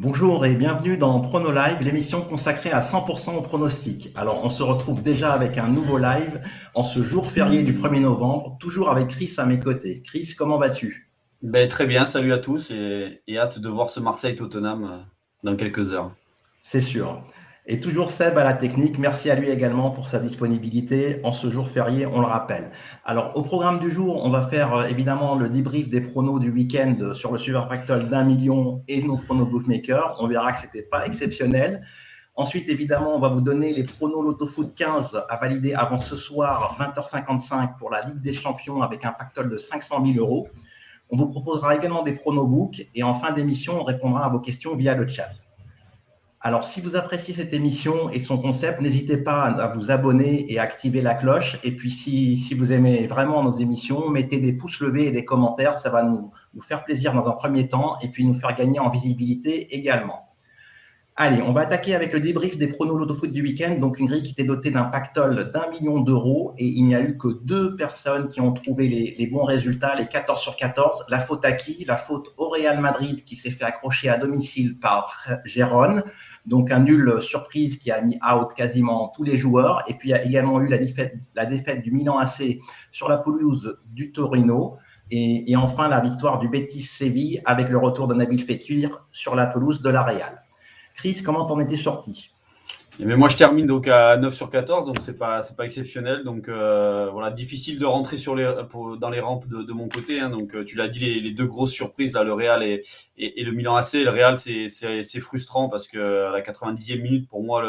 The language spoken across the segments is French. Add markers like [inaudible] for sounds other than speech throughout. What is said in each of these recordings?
Bonjour et bienvenue dans Prono Live, l'émission consacrée à 100% au pronostic. Alors, on se retrouve déjà avec un nouveau live en ce jour férié du 1er novembre, toujours avec Chris à mes côtés. Chris, comment vas-tu? Ben, Très bien, salut à tous et, et hâte de voir ce Marseille-Tottenham euh, dans quelques heures. C'est sûr. Et toujours Seb à la technique. Merci à lui également pour sa disponibilité en ce jour férié, on le rappelle. Alors, au programme du jour, on va faire euh, évidemment le débrief des pronos du week-end sur le Super Pactol d'un million et nos pronos bookmakers. On verra que c'était pas exceptionnel. Ensuite, évidemment, on va vous donner les pronos Lotto Foot 15 à valider avant ce soir, 20h55, pour la Ligue des Champions avec un pactole de 500 000 euros. On vous proposera également des pronos book et en fin d'émission, on répondra à vos questions via le chat. Alors, si vous appréciez cette émission et son concept, n'hésitez pas à vous abonner et à activer la cloche. Et puis, si, vous aimez vraiment nos émissions, mettez des pouces levés et des commentaires. Ça va nous, faire plaisir dans un premier temps et puis nous faire gagner en visibilité également. Allez, on va attaquer avec le débrief des pronos Lotto Foot du week-end. Donc, une grille qui était dotée d'un pactole d'un million d'euros et il n'y a eu que deux personnes qui ont trouvé les, les, bons résultats, les 14 sur 14. La faute à qui? La faute au Real Madrid qui s'est fait accrocher à domicile par Gérone. Donc, un nul surprise qui a mis out quasiment tous les joueurs. Et puis, il y a également eu la défaite, du Milan AC sur la pelouse du Torino. Et, et enfin, la victoire du Betis Séville avec le retour de Nabil Fekir sur la pelouse de la Real. Chris, comment t'en étais sorti? Mais moi, je termine donc à 9 sur 14, donc c'est pas c'est pas exceptionnel. Donc euh, voilà, difficile de rentrer sur les dans les rampes de, mon côté. Hein. Donc euh, tu l'as dit, les, deux grosses surprises là, le Real et, et, le Milan AC. Le Real, c'est frustrant parce que à la 90e minute, pour moi,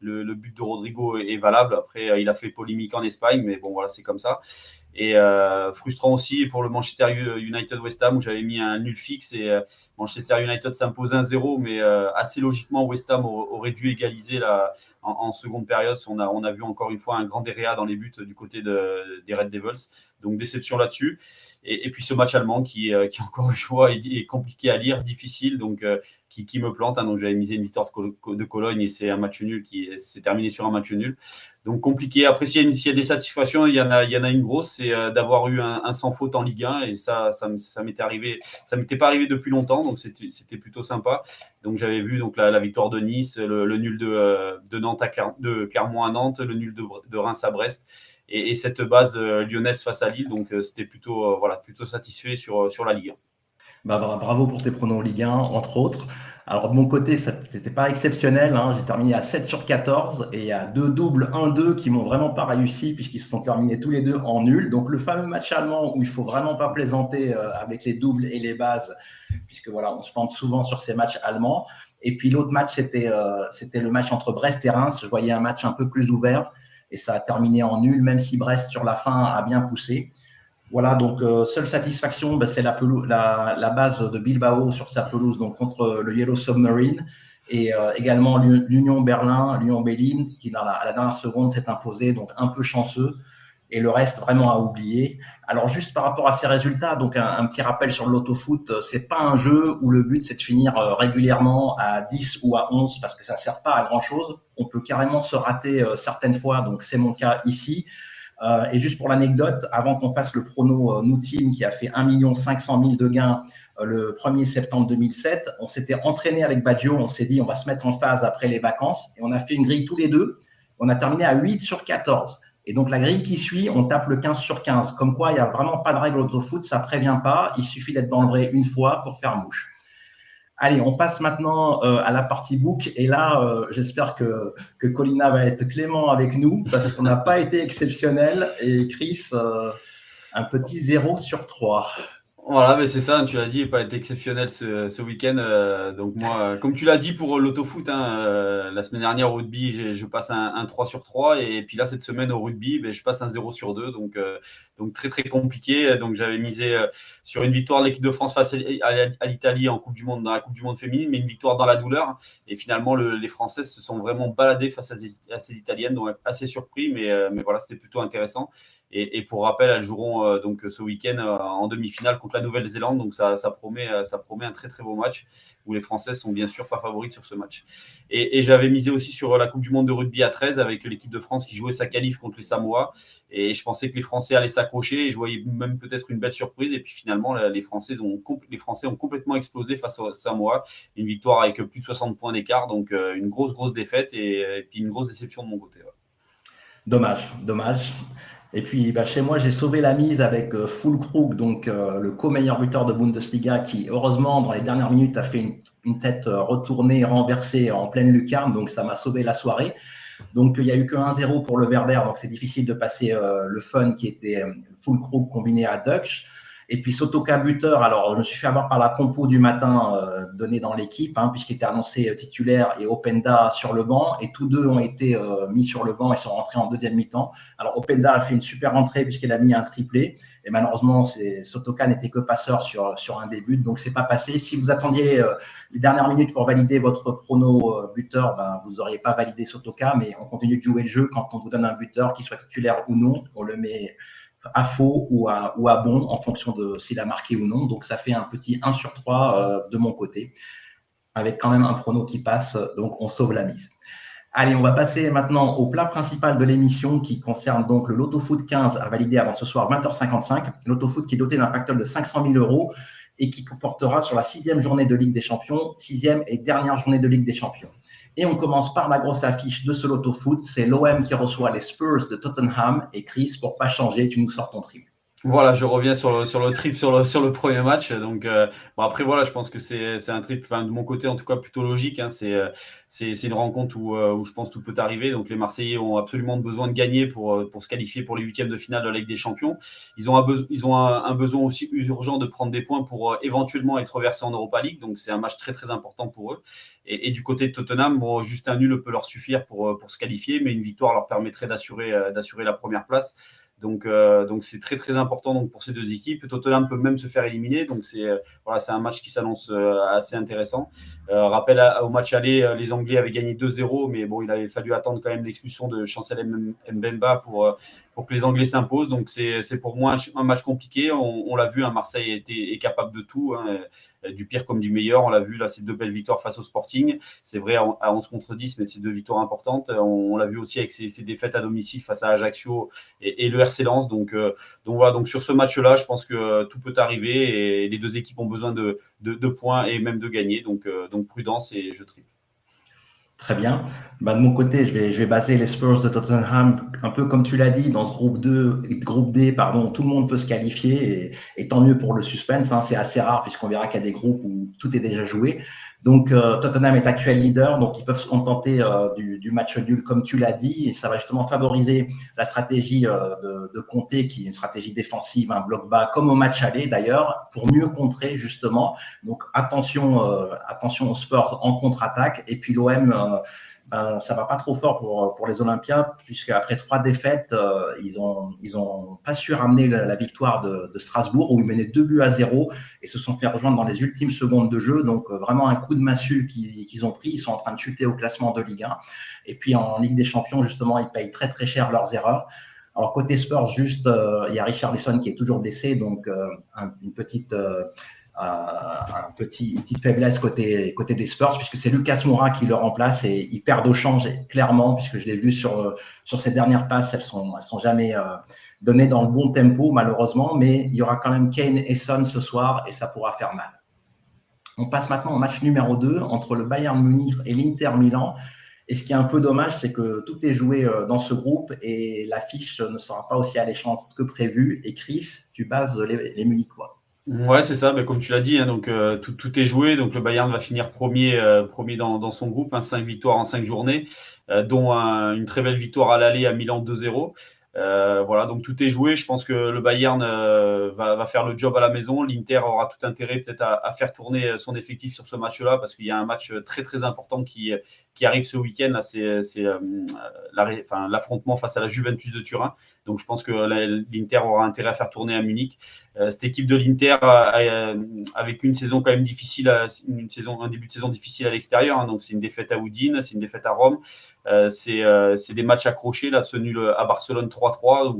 le, le, but de Rodrigo est, valable. Après, il a fait polémique en Espagne, mais bon voilà, c'est comme ça. Et euh, frustrant aussi pour le Manchester United West Ham où j'avais mis un nul fixe et euh, Manchester United s'impose 1-0, mais euh, assez logiquement West Ham aurait dû égaliser en, seconde période. On a, on a vu encore une fois un grand déréa dans les buts du côté de, des Red Devils. Donc déception là-dessus. Et, puis ce match allemand qui, euh, encore une fois est, compliqué à lire, difficile, donc euh, qui, me plante. Hein. donc j'avais misé une victoire de, Cologne et c'est un match nul qui s'est terminé sur un match nul. Donc compliqué. Après, s'il y, a des satisfactions, il y en a, une grosse, c'est euh, d'avoir eu un, sans faute en Ligue 1 et ça, ça, ça m'était arrivé, ça m'était pas arrivé depuis longtemps, donc c'était plutôt sympa. Donc j'avais vu donc la, victoire de Nice, le, nul de, Nantes à de Clermont à Nantes, le nul de Reims à Brest et, cette base euh, lyonnaise face à Lille. Donc, euh, c'était plutôt, euh, voilà, plutôt satisfait sur, sur la Ligue 1. Bah, bravo pour tes pronoms Ligue 1, entre autres. Alors, de mon côté, ça n'était pas exceptionnel. Hein. J'ai terminé à 7 sur 14 et a deux doubles 1-2 qui m'ont vraiment pas réussi puisqu'ils se sont terminés tous les deux en nul. Donc, le fameux match allemand où il faut vraiment pas plaisanter avec les doubles et les bases puisque voilà, on se plante souvent sur ces matchs allemands. Et puis, l'autre match, c'était c'était le match entre Brest et Reims. Je voyais un match un peu plus ouvert et ça a terminé en nul, même si Brest sur la fin a bien poussé. Voilà, donc euh, seule satisfaction, ben, c'est la, la, base de Bilbao sur sa pelouse, donc contre le Yellow Submarine, et euh, également l'Union Berlin, l'Union Berlin, qui dans la, à la dernière seconde s'est imposé, donc un peu chanceux et le reste vraiment à oublier. Alors juste par rapport à ces résultats, donc un, petit rappel sur l'autofoot, euh, c'est pas un jeu où le but c'est de finir euh, régulièrement à 10 ou à 11 parce que ça sert pas à grand chose. On peut carrément se rater euh, certaines fois, donc c'est mon cas ici. et juste pour l'anecdote, avant qu'on fasse le prono nous team qui a fait 1 500 000 de gains le 1er septembre 2007, on s'était entraîné avec Baggio, on s'est dit on va se mettre en phase après les vacances et on a fait une grille tous les deux. On a terminé à 8 sur 14. Et donc, la grille qui suit, on tape le 15 sur 15. Comme quoi, il n'y a vraiment pas de règle auto-foot, ça prévient pas. Il suffit d'être dans le vrai une fois pour faire mouche. Allez, on passe maintenant euh, à la partie book. Et là, euh, j'espère que, que Colina va être clément avec nous parce qu'on n'a pas été exceptionnel. Et Chris, euh, un petit 0 sur 3. Voilà, mais c'est ça, tu l'as dit, il pas été exceptionnel ce, week-end. Euh, donc moi, euh, comme tu l'as dit pour l'autofoot, hein, euh, la semaine dernière au rugby, je passe un, un, 3 sur 3 et, puis là, cette semaine au rugby, ben, je passe un 0 sur 2. Donc, donc très très compliqué. Donc j'avais misé sur une victoire de l'équipe de France face à, l'Italie en Coupe du Monde, dans la Coupe du Monde féminine, mais une victoire dans la douleur. Et finalement, le, les Françaises se sont vraiment baladées face à, ces Italiennes, donc assez surpris, mais, mais voilà, c'était plutôt intéressant. Et, pour rappel, elles joueront donc ce week-end en demi-finale contre la Nouvelle-Zélande. Donc ça, ça, promet, ça promet un très très beau match où les Françaises sont bien sûr pas favorites sur ce match. Et, j'avais misé aussi sur la Coupe du Monde de rugby à 13 avec l'équipe de France qui jouait sa qualif contre les Samoa. Et je pensais que les Français allaient s'accrocher et je voyais même peut-être une belle surprise. Et puis finalement, les Français ont, les Français ont complètement explosé face aux Samoa. Une victoire avec plus de 60 points d'écart. Donc une grosse, grosse défaite et, puis une grosse déception de mon côté. Dommage, dommage. Et puis bah, chez moi, j'ai sauvé la mise avec euh, donc euh, le co-meilleur buteur de Bundesliga, qui heureusement dans les dernières minutes a fait une, tête euh, retournée, renversée en pleine lucarne, donc ça m'a sauvé la soirée. Donc il n'y a eu que 1-0 pour le Werder, donc c'est difficile de passer le fun qui était Fulkrug combiné à Dutch. Et puis Sotoka buteur, alors je me suis fait avoir par la compo du matin euh, donnée dans l'équipe, hein, puisqu'il était annoncé titulaire et Openda sur le banc, et tous deux ont été euh, mis sur le banc et sont rentrés en deuxième mi-temps. Alors Openda a fait une super entrée puisqu'il a mis un triplé, et malheureusement Sotoka n'était que passeur sur, sur un des buts, donc c'est pas passé. Si vous attendiez euh, les dernières minutes pour valider votre prono buteur, ben, vous n'auriez pas validé Sotoka, mais on continue de jouer le jeu quand on vous donne un buteur, qu'il soit titulaire ou non, on le met à faux ou à, bon en fonction de s'il a marqué ou non. Donc ça fait un petit 1 sur 3 euh, de mon côté, avec quand même un prono qui passe, donc on sauve la mise. Allez, on va passer maintenant au plat principal de l'émission qui concerne donc le Loto Foot 15 à valider avant ce soir 20h55. Loto Foot qui est doté d'un pactole de 500 000 euros et qui comportera sur la sixième journée de Ligue des Champions, sixième et dernière journée de Ligue des Champions. Et on commence par la grosse affiche de ce loto foot. C'est l'OM qui reçoit les Spurs de Tottenham. Et Chris, pour pas changer, tu nous sors ton triple. Voilà, je reviens sur le, sur le trip sur le, sur le premier match. Donc, euh, bon, après, voilà, je pense que c'est un trip, de mon côté, en tout cas, plutôt logique. Hein. Euh, c'est une rencontre où, euh, où je pense tout peut arriver. Donc, les Marseillais ont absolument besoin de gagner pour, pour se qualifier pour les huitièmes de finale de la Ligue des Champions. Ils ont, un, ils ont un, besoin aussi urgent de prendre des points pour éventuellement être versés en Europa League. Donc, c'est un match très, très important pour eux. Et, et, du côté de Tottenham, bon, juste un nul peut leur suffire pour, pour se qualifier, mais une victoire leur permettrait d'assurer la première place. Donc, euh, donc c'est très très important pour ces deux équipes. Tottenham peut même se faire éliminer, donc c'est euh, voilà, un match qui s'annonce euh, assez intéressant. rappel au match aller, les Anglais avaient gagné 2-0, mais bon, il avait fallu attendre quand même l'expulsion de Chancel Mbemba pour pour que les Anglais s'imposent. Donc c'est pour moi un, match compliqué. On, l'a vu, hein, Marseille était, est capable de tout, hein, du pire comme du meilleur. On l'a vu là, ces deux belles victoires face au Sporting. C'est vrai à 11 contre 10, mais c'est deux victoires importantes. On, l'a vu aussi avec ces, défaites à domicile face à Ajaccio et, et le RC Lens. Donc, euh, donc voilà, donc sur ce match-là, je pense que tout peut arriver et les deux équipes ont besoin de, de, points et même de gagner. Donc, euh, donc prudence et je triple. Très bien. Bah, de mon côté, je vais, je vais baser les Spurs de Tottenham un peu comme tu l'as dit, dans ce groupe 2, groupe D, pardon, tout le monde peut se qualifier et, tant mieux pour le suspense. Hein, c'est assez rare puisqu'on verra qu'il y a des groupes où tout est déjà joué. Donc euh, Tottenham est actuel leader, donc ils peuvent se contenter euh, du, match nul comme tu l'as dit, et ça va justement favoriser la stratégie euh, de, de qui est une stratégie défensive, un bloc bas, comme au match aller d'ailleurs, pour mieux contrer justement. Donc attention, attention aux Spurs en contre-attaque, et puis l'OM ben, ça va pas trop fort pour, les Olympiens, puisque après trois défaites, euh, ils ont ils ont pas su ramener la, victoire de, de, Strasbourg, où ils menaient deux buts à zéro et se sont fait rejoindre dans les ultimes secondes de jeu. Donc euh, vraiment un coup de massue qu'ils ont pris. Ils sont en train de chuter au classement de Ligue 1. Et puis en Ligue des Champions, justement, ils payent très très cher leurs erreurs. Alors côté sport, juste, euh, il y a Richard Lisson qui est toujours blessé, donc une petite un petit, une petite faiblesse côté, côté des Spurs, puisque c'est Lucas Moura qui le remplace et il perd au change clairement, puisque je l'ai vu sur, sur ses dernières passes, elles sont, elles sont jamais euh, données dans le bon tempo, malheureusement, mais il y aura quand même Kane et Son ce soir et ça pourra faire mal. On passe maintenant au match numéro 2 entre le Bayern Munich et l'Inter Milan. Et ce qui est un peu dommage, c'est que tout est joué euh, dans ce groupe et l'affiche ne sera pas aussi alléchante que prévu. Et Chris, tu bases les, les Munichois. Ouais, c'est ça. Ben, comme tu l'as dit, hein, donc euh, tout, est joué. Donc le Bayern va finir premier, euh, dans, son groupe, hein, 5 victoires en 5 journées, euh, dont une très belle victoire à l'aller à Milan 2-0. Euh, voilà, donc tout est joué. Je pense que le Bayern va, faire le job à la maison. L'Inter aura tout intérêt peut-être à, faire tourner son effectif sur ce match-là parce qu'il y a un match très très important qui, qui arrive ce week-end. C'est l'affrontement face à la Juventus de Turin. Donc je pense que l'Inter aura intérêt à faire tourner à Munich. cette équipe de l'Inter avec une saison quand même difficile, un début de saison difficile à l'extérieur. Hein. donc c'est une défaite à Udine, c'est une défaite à Rome. c'est des matchs accrochés là, ce nul à Barcelone 3 3-3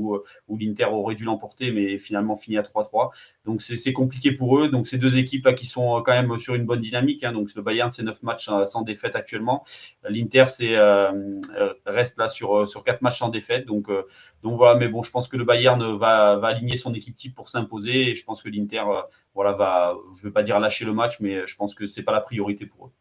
où, l'Inter aurait dû l'emporter, mais finalement fini à 3-3. Donc c'est compliqué pour eux. Donc ces deux équipes qui sont quand même sur une bonne dynamique. Hein. Donc le Bayern, c'est 9 matchs sans défaite actuellement. L'Inter, reste là sur, sur 4 matchs sans défaite. Donc, donc voilà, mais bon, je pense que le Bayern va, aligner son équipe type pour s'imposer. Et je pense que l'Inter voilà, va, je ne veux pas dire lâcher le match, mais je pense que ce n'est pas la priorité pour eux.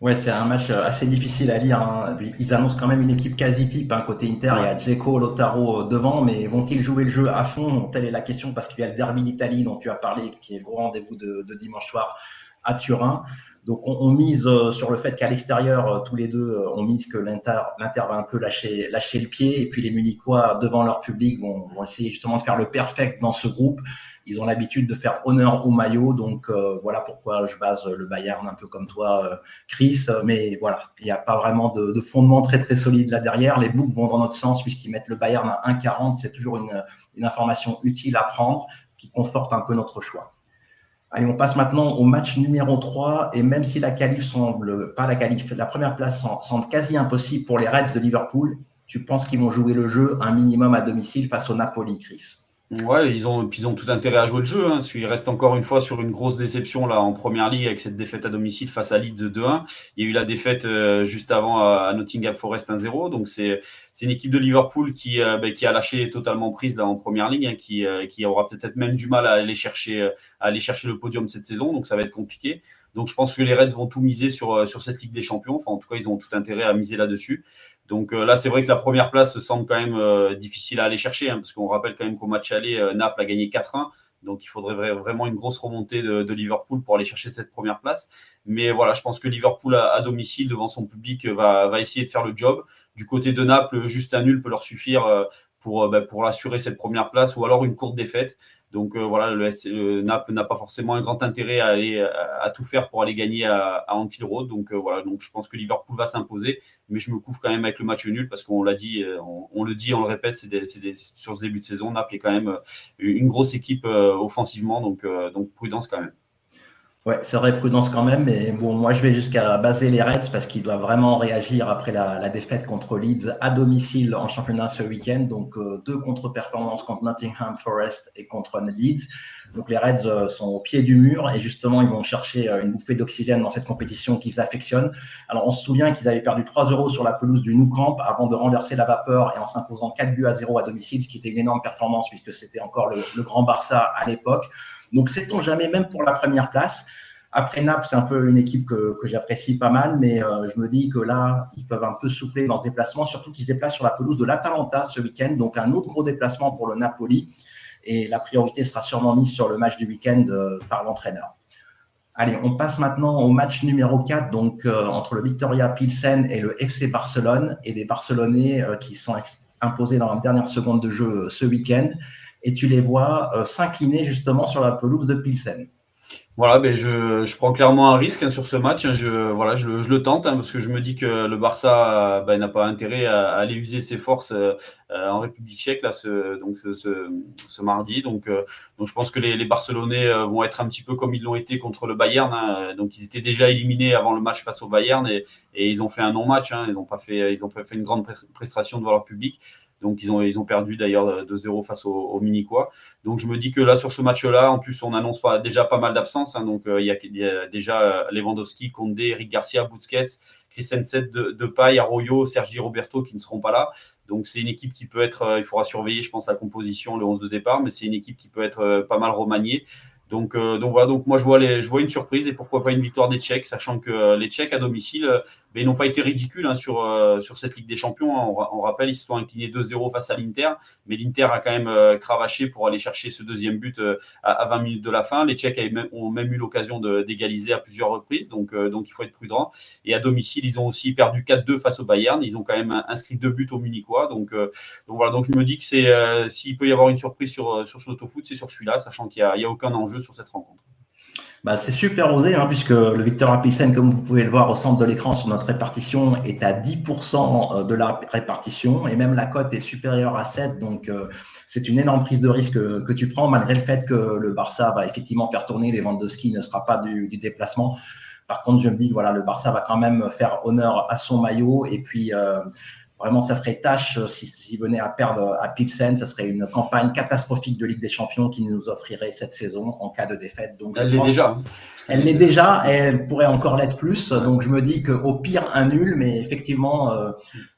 Ouais, c'est un match euh, assez difficile à lire. Hein. Ils annoncent quand même une équipe quasi type. Hein. Côté Inter, il y a Dzeko, Lotaro euh, devant, mais vont-ils jouer le jeu à fond? Telle est la question parce qu'il y a le derby d'Italie dont tu as parlé, qui est au rendez-vous de, de dimanche soir à Turin. Donc on, mise euh, sur le fait qu'à l'extérieur, tous les deux, on mise que l'Inter va un peu lâcher, lâcher le pied. Et puis les Munichois, devant leur public, vont, vont essayer justement de faire le perfect dans ce groupe. Ils ont l'habitude de faire honneur au maillot, donc euh, voilà pourquoi je base le Bayern un peu comme toi, euh, Chris. Mais voilà, il n'y a pas vraiment de, de, fondement très très solide là derrière. Les books vont dans notre sens puisqu'ils mettent le Bayern à 1,40. C'est toujours une, une information utile à prendre qui conforte un peu notre choix. Allez, on passe maintenant au match numéro 3. Et même si la qualif semble, pas la qualif, la première place semble quasi impossible pour les Reds de Liverpool, tu penses qu'ils vont jouer le jeu un minimum à domicile face au Napoli, Chris? Ouais, ils ont, ils tout intérêt à jouer le jeu. Hein, qu'ils restent encore une fois sur une grosse déception là en première ligue avec cette défaite à domicile face à Leeds 2-1. Il y a eu la défaite euh, juste avant à, Nottingham Forest 1-0. Donc c'est une équipe de Liverpool qui euh, ben, qui a lâché totalement prise là en première ligue, hein, qui euh, qui aura peut-être même du mal à aller chercher à aller chercher le podium cette saison. Donc ça va être compliqué. Donc je pense que les Reds vont tout miser sur sur cette Ligue des Champions. Enfin en tout cas ils ont tout intérêt à miser là-dessus. Donc euh, là, c'est vrai que la première place semble quand même euh, difficile à aller chercher, hein, parce qu'on rappelle quand même qu'au match aller, euh, Naples a gagné 4-1. Donc il faudrait vraiment une grosse remontée de, Liverpool pour aller chercher cette première place. Mais voilà, je pense que Liverpool à, domicile devant son public va, essayer de faire le job. Du côté de Naples, juste un nul peut leur suffire bah, pour assurer cette première place ou alors une courte défaite. Donc euh, voilà, le, Naples n'a pas forcément un grand intérêt à, aller, à, tout faire pour aller gagner à, Anfield Road. Donc euh, voilà, donc je pense que Liverpool va s'imposer, mais je me couvre quand même avec le match nul parce qu'on l'a dit, euh, on, le dit, on le répète, c'est sur ce début de saison, Naples est quand même une grosse équipe offensivement, donc, donc prudence quand même. Ouais, c'est vrai, prudence quand même. Mais bon, moi, je vais jusqu'à baser les Reds parce qu'ils doivent vraiment réagir après la, défaite contre Leeds à domicile en championnat ce week-end. Donc, euh, deux contre-performances contre Nottingham Forest et contre Leeds. Donc, les Reds euh, sont au pied du mur et justement, ils vont chercher euh, une bouffée d'oxygène dans cette compétition qu'ils affectionnent. Alors, on se souvient qu'ils avaient perdu 3 euros sur la pelouse du Nou Camp avant de renverser la vapeur et en s'imposant 4 buts à 0 à domicile, ce qui était une énorme performance puisque c'était encore le, le grand Barça à l'époque. Donc, sait-on jamais, même pour la première place? Après Naples, c'est un peu une équipe que, j'apprécie pas mal, mais euh, je me dis que là, ils peuvent un peu souffler dans ce déplacement, surtout qu'ils se déplacent sur la pelouse de l'Atalanta ce week-end, donc un autre gros déplacement pour le Napoli. Et la priorité sera sûrement mise sur le match du week-end euh, par l'entraîneur. Allez, on passe maintenant au match numéro 4, donc euh, entre le Victoria Pilsen et le FC Barcelone, et des Barcelonais qui sont imposés dans la dernière seconde de jeu ce week-end et tu les vois euh, s'incliner justement sur la pelouse de Pilsen. Voilà, ben je, je, prends clairement un risque hein, sur ce match. Hein. je, voilà, je, je le tente hein, parce que je me dis que le Barça ben, n'a pas intérêt à, aller user ses forces euh, en République tchèque là, ce, donc ce, ce, mardi. Donc, euh, donc je pense que les, les, Barcelonais vont être un petit peu comme ils l'ont été contre le Bayern. Donc ils étaient déjà éliminés avant le match face au Bayern et, et ils ont fait un non-match. Ils n'ont pas pas fait une grande prestation devant leur public. Donc ils ont, ils ont perdu d'ailleurs 2-0 face au, Miniquois. Donc je me dis que là sur ce match-là, en plus on annonce déjà pas mal d'absences. Hein. donc euh, il, y a, déjà euh, Lewandowski, Condé, Eric Garcia, Busquets, Christensen, de, Depay, Arroyo, Sergi Roberto qui ne seront pas là. Donc c'est une équipe qui peut être, euh, il faudra surveiller, je pense, la composition, le 11 de départ, mais c'est une équipe qui peut être pas mal remaniée. Donc, euh, donc voilà, donc moi je vois, les, je vois une surprise et pourquoi pas une victoire des Tchèques, sachant que euh, les Tchèques à domicile, euh, ben, ils n'ont pas été ridicules hein, sur, sur cette Ligue des Champions. Hein. On, rappelle, ils se sont inclinés 2-0 face à l'Inter, mais l'Inter a quand même cravaché pour aller chercher ce deuxième but à, 20 minutes de la fin. Les Tchèques ont même eu l'occasion d'égaliser à plusieurs reprises, donc, donc il faut être prudent. Et à domicile, ils ont aussi perdu 4-2 face au Bayern. Ils ont quand même inscrit deux buts au Munichois. Donc, donc voilà, donc je me dis que c'est s'il peut y avoir une surprise sur, sur ce foot, c'est sur celui-là, sachant qu'il n'y a, a aucun enjeu sur cette rencontre bah, c'est super osé, hein, puisque le Victor Apixen, comme vous pouvez le voir au centre de l'écran sur notre répartition, est à 10% euh, de la répartition, et même la cote est supérieure à 7, donc euh, c'est une énorme prise de risque que, tu prends, malgré le fait que le Barça va effectivement faire tourner les ventes de ski, ne sera pas du, déplacement. Par contre, je me dis que voilà, le Barça va quand même faire honneur à son maillot, et puis... Euh, Vraiment, ça ferait tâche s'ils si, venaient à perdre à Pilsen. Ça serait une campagne catastrophique de Ligue des Champions qui nous offrirait cette saison en cas de défaite. Donc, elle l'est déjà. Elle l'est déjà et elle pourrait encore l'être plus. Donc, je me dis qu'au pire, un nul. Mais effectivement,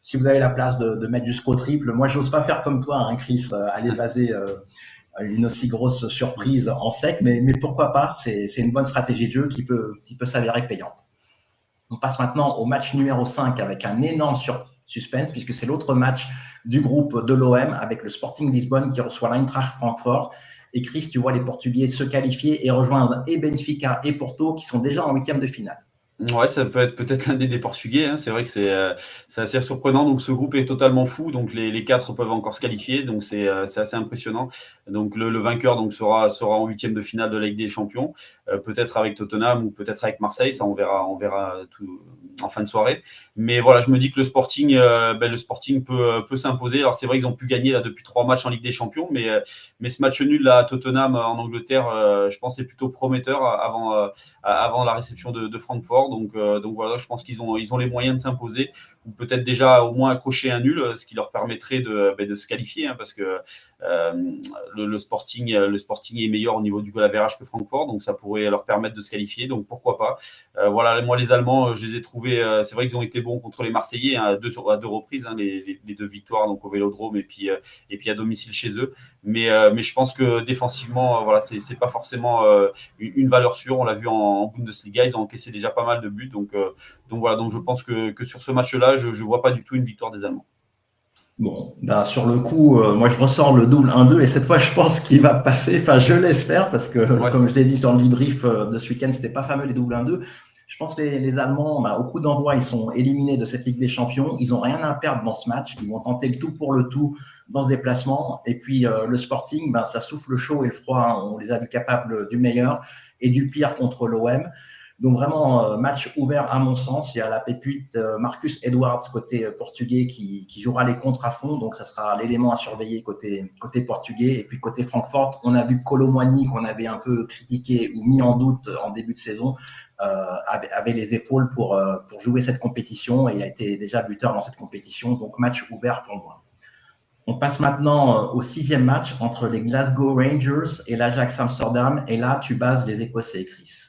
si vous avez la place de, de mettre jusqu'au triple, moi, j'ose pas faire comme toi, hein, Chris, aller baser une aussi grosse surprise en sec, mais, mais pourquoi pas? C'est une bonne stratégie de jeu qui peut, qui peut s'avérer payante. On passe maintenant au match numéro 5 avec un énorme sur suspense, puisque c'est l'autre match du groupe de l'OM avec le Sporting Lisbonne qui reçoit l'Eintracht Francfort. Et Chris, tu vois les Portugais se qualifier et rejoindre et Benfica et Porto qui sont déjà en huitième de finale. Ouais, ça peut être peut-être l'un des, Portugais. Hein. C'est vrai que c'est euh, assez surprenant. Donc ce groupe est totalement fou. Donc les, les quatre peuvent encore se qualifier. Donc c'est euh, assez impressionnant. Donc le, vainqueur donc sera sera en huitième de finale de la Ligue des Champions. Euh, peut-être avec Tottenham ou peut-être avec Marseille. Ça on verra on verra tout en fin de soirée. Mais voilà, je me dis que le Sporting euh, ben, le Sporting peut peut s'imposer. Alors c'est vrai qu'ils ont pu gagner là depuis trois matchs en Ligue des Champions, mais mais ce match nul à Tottenham en Angleterre, je pense c'est plutôt prometteur avant avant la réception de, Francfort. Donc, euh, donc voilà, je pense qu'ils ont, ils ont les moyens de s'imposer ou peut-être déjà au moins accrocher un nul, ce qui leur permettrait de, ben, de se qualifier, hein, parce que euh, le, Sporting, le Sporting est meilleur au niveau du goal average que Francfort, donc ça pourrait leur permettre de se qualifier. Donc pourquoi pas euh, Voilà, moi les Allemands, je les ai trouvés. C'est vrai qu'ils ont été bons contre les Marseillais hein, à, deux, à deux reprises, hein, les, les, deux victoires donc au Vélodrome et puis et puis à domicile chez eux. Mais mais je pense que défensivement, voilà, c'est pas forcément une, valeur sûre. On l'a vu en, en Bundesliga, ils ont encaissé déjà pas mal de buts. Donc, euh, donc voilà, donc je pense que, que sur ce match-là, je ne vois pas du tout une victoire des Allemands. Bon, ben sur le coup, euh, moi je ressors le double 1-2 et cette fois je pense qu'il va passer. Enfin, je l'espère parce que, comme je l'ai dit sur le debrief euh, de ce week-end, c'était pas fameux les doubles 1-2. Je pense que les, Allemands, ben, au coup d'envoi, ils sont éliminés de cette Ligue des Champions. Ils n'ont rien à perdre dans ce match. Ils vont tenter le tout pour le tout dans ce déplacement. Et puis le Sporting, ben, ça souffle le chaud et le froid. On les a vus capables du meilleur et du pire contre l'OM. Donc vraiment, euh, match ouvert à mon sens. Il y a la pépite euh, Marcus Edwards côté euh, portugais qui, qui, jouera les contres à fond. Donc ça sera l'élément à surveiller côté, côté portugais. Et puis côté Francfort, on a vu Colomwani qu'on avait un peu critiqué ou mis en doute en début de saison. Avait, avait, les épaules pour, pour jouer cette compétition et il a été déjà buteur dans cette compétition. Donc match ouvert pour moi. On passe maintenant au sixième match entre les Glasgow Rangers et l'Ajax Amsterdam. Et là, tu bases les Écossais, Chris.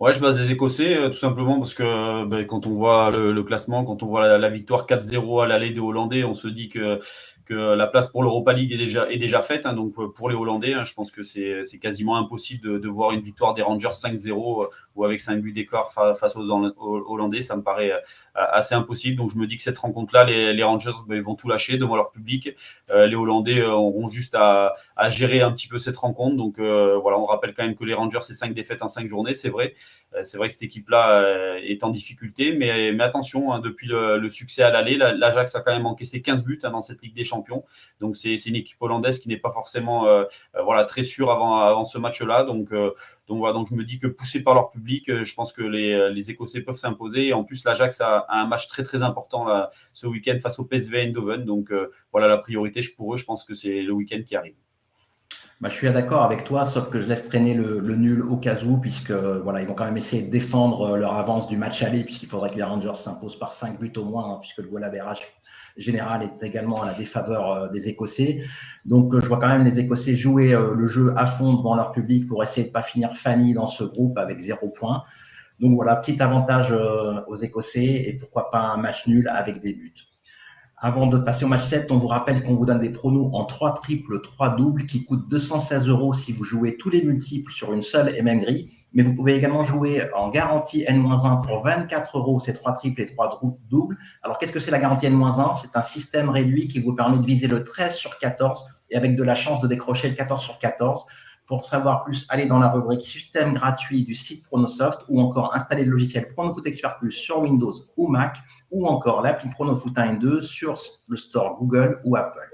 Ouais, je base les Écossais, euh, tout simplement parce que ben, quand on voit le, classement, quand on voit la, la victoire 4-0 à l'aller des Hollandais, on se dit que que la place pour l'Europa League est déjà, faite. Hein, donc euh, pour les Hollandais, hein, je pense que c'est quasiment impossible de, voir une victoire des Rangers 5-0 euh, ou avec 5 buts d'écart face aux, Hollandais. Ça me paraît euh, assez impossible. Donc je me dis que cette rencontre-là, les, Rangers ben, vont tout lâcher devant leur public. les Hollandais auront juste à, gérer un petit peu cette rencontre. Donc voilà, on rappelle quand même que les Rangers, c'est 5 défaites en 5 journées. C'est vrai. c'est vrai que cette équipe-là est en difficulté. Mais, mais attention, hein, depuis le, le, succès à l'aller, l'Ajax a quand même encaissé 15 buts dans cette Ligue des Champions donc c'est une équipe hollandaise qui n'est pas forcément euh, euh, voilà très sûre avant, ce match-là. Donc euh, donc voilà, donc je me dis que poussé par leur public, je pense que les, Écossais peuvent s'imposer. En plus, l'Ajax a, un match très très important ce week-end face au PSV Eindhoven. Donc voilà la priorité pour eux. Je pense que c'est le week-end qui arrive. Bah, je suis d'accord avec toi, sauf que je laisse traîner le, le, nul au cas où, puisque voilà, ils vont quand même essayer de défendre leur avance du match aller, puisqu'il faudrait que les Rangers s'imposent par 5 buts au moins, hein, puisque le goal général est également à la défaveur euh, des Écossais. Donc, euh, je vois quand même les Écossais jouer euh, le jeu à fond devant leur public pour essayer de pas finir Fanny dans ce groupe avec zéro point. Donc voilà, petit avantage aux Écossais et pourquoi pas un match nul avec des buts. Avant de passer au match 7, on vous rappelle qu'on vous donne des pronos en 3 triples, 3 doubles qui coûtent 216 euros si vous jouez tous les multiples sur une seule et même grille. Mais vous pouvez également jouer en garantie N-1 pour 24 euros, ces 3 triples et 3 doubles. Alors, qu'est-ce que c'est la garantie N-1 C'est un système réduit qui vous permet de viser le 13 sur 14 et avec de la chance de décrocher le 14 sur 14. Pour savoir plus, allez dans la rubrique système gratuit du site Pronosoft ou encore installer le logiciel Pronofoot Expert Plus sur Windows ou Mac ou encore l'appli Pronofoot 1 et 2 sur le store Google ou Apple.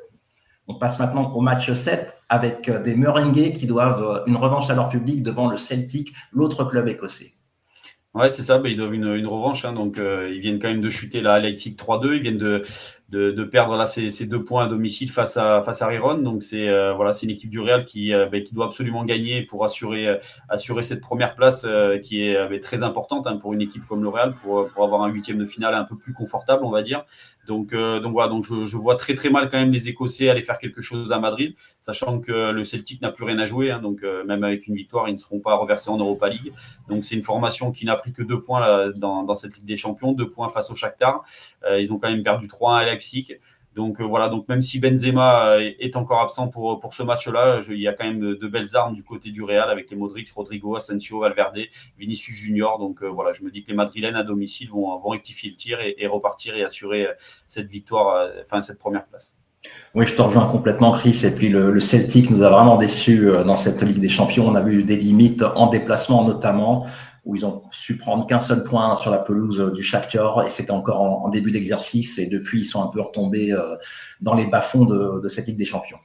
On passe maintenant au match 7 avec euh, des Merengues qui doivent euh, une revanche à leur public devant le Celtic, l'autre club écossais. Ouais, c'est ça. Bah, ils doivent une, une revanche. Hein, donc, euh, ils viennent quand même de chuter la Leipzig 3-2. Ils viennent de, de, perdre là ces, deux points à domicile face à face à Riron. Donc c'est voilà, c'est une équipe du Real qui ben, qui doit absolument gagner pour assurer assurer cette première place qui est ben, très importante hein, pour une équipe comme le Real pour pour avoir un huitième de finale un peu plus confortable, on va dire. Donc donc voilà, donc je, vois très très mal quand même les Écossais aller faire quelque chose à Madrid, sachant que le Celtic n'a plus rien à jouer. Hein, donc même avec une victoire, ils ne seront pas reversés en Europa League. Donc c'est une formation qui n'a pris que deux points dans, dans, cette Ligue des Champions, deux points face au Shakhtar. ils ont quand même perdu 3-1 à Donc euh, voilà, donc même si Benzema euh, est encore absent pour, pour ce match-là, il y a quand même de, belles armes du côté du Real avec les Modric, Rodrigo, Asensio, Valverde, Vinicius Junior. Donc euh, voilà, je me dis que les Madrilènes à domicile vont, vont rectifier le tir et, repartir et assurer cette victoire, enfin cette première place. Oui, je te rejoins complètement, Chris. Et puis le, le Celtic nous a vraiment déçus dans cette Ligue des Champions. On a vu des limites en déplacement notamment où ils ont su prendre qu'un seul point sur la pelouse euh, du Shakhtar et c'était encore en, début d'exercice et depuis ils sont un peu retombés euh, dans les bas-fonds de, cette Ligue des Champions.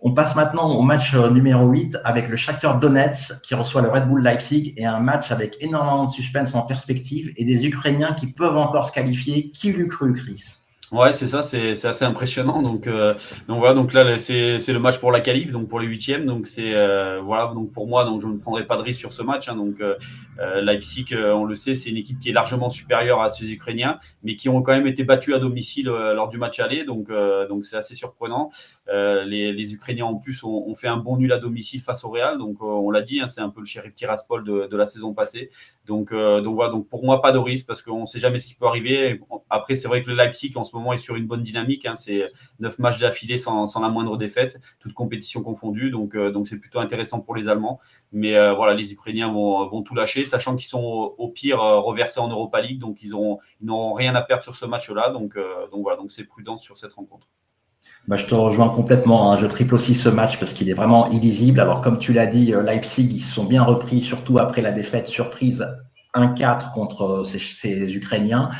On passe maintenant au match euh, numéro 8 avec le Shakhtar Donetsk qui reçoit le Red Bull Leipzig et un match avec énormément de suspense en perspective et des Ukrainiens qui peuvent encore se qualifier. Qui l'eût cru, Chris? Ouais, c'est ça, c'est assez impressionnant. Donc, euh, donc voilà, donc là c'est le match pour la qualif, donc pour les huitièmes. Donc c'est euh, voilà, donc pour moi, donc je ne prendrai pas de risque sur ce match. Hein, donc euh, euh Leipzig, on le sait, c'est une équipe qui est largement supérieure à ceux ukrainiens, mais qui ont quand même été battus à domicile lors du match aller. Donc donc c'est assez surprenant. les, Ukrainiens en plus ont, ont, fait un bon nul à domicile face au Real. Donc on l'a dit, hein, c'est un peu le shérif Tiraspol de, de la saison passée. Donc donc voilà, donc pour moi pas de risque parce qu'on ne sait jamais ce qui peut arriver. Après c'est vrai que le Leipzig en ce moment est sur une bonne dynamique. Hein. C'est neuf matchs d'affilée sans, la moindre défaite, toute compétition confondue. Donc, euh, c'est plutôt intéressant pour les Allemands. Mais euh, voilà, les Ukrainiens vont, tout lâcher, sachant qu'ils sont au, pire euh, reversés en Europa League. Donc, ils n'auront rien à perdre sur ce match-là. Donc, donc voilà, donc c'est prudent sur cette rencontre. Bah, je te rejoins complètement. Hein. Je triple aussi ce match parce qu'il est vraiment illisible. Alors, comme tu l'as dit, Leipzig, ils se sont bien repris, surtout après la défaite surprise 1-4 contre ces, Ukrainiens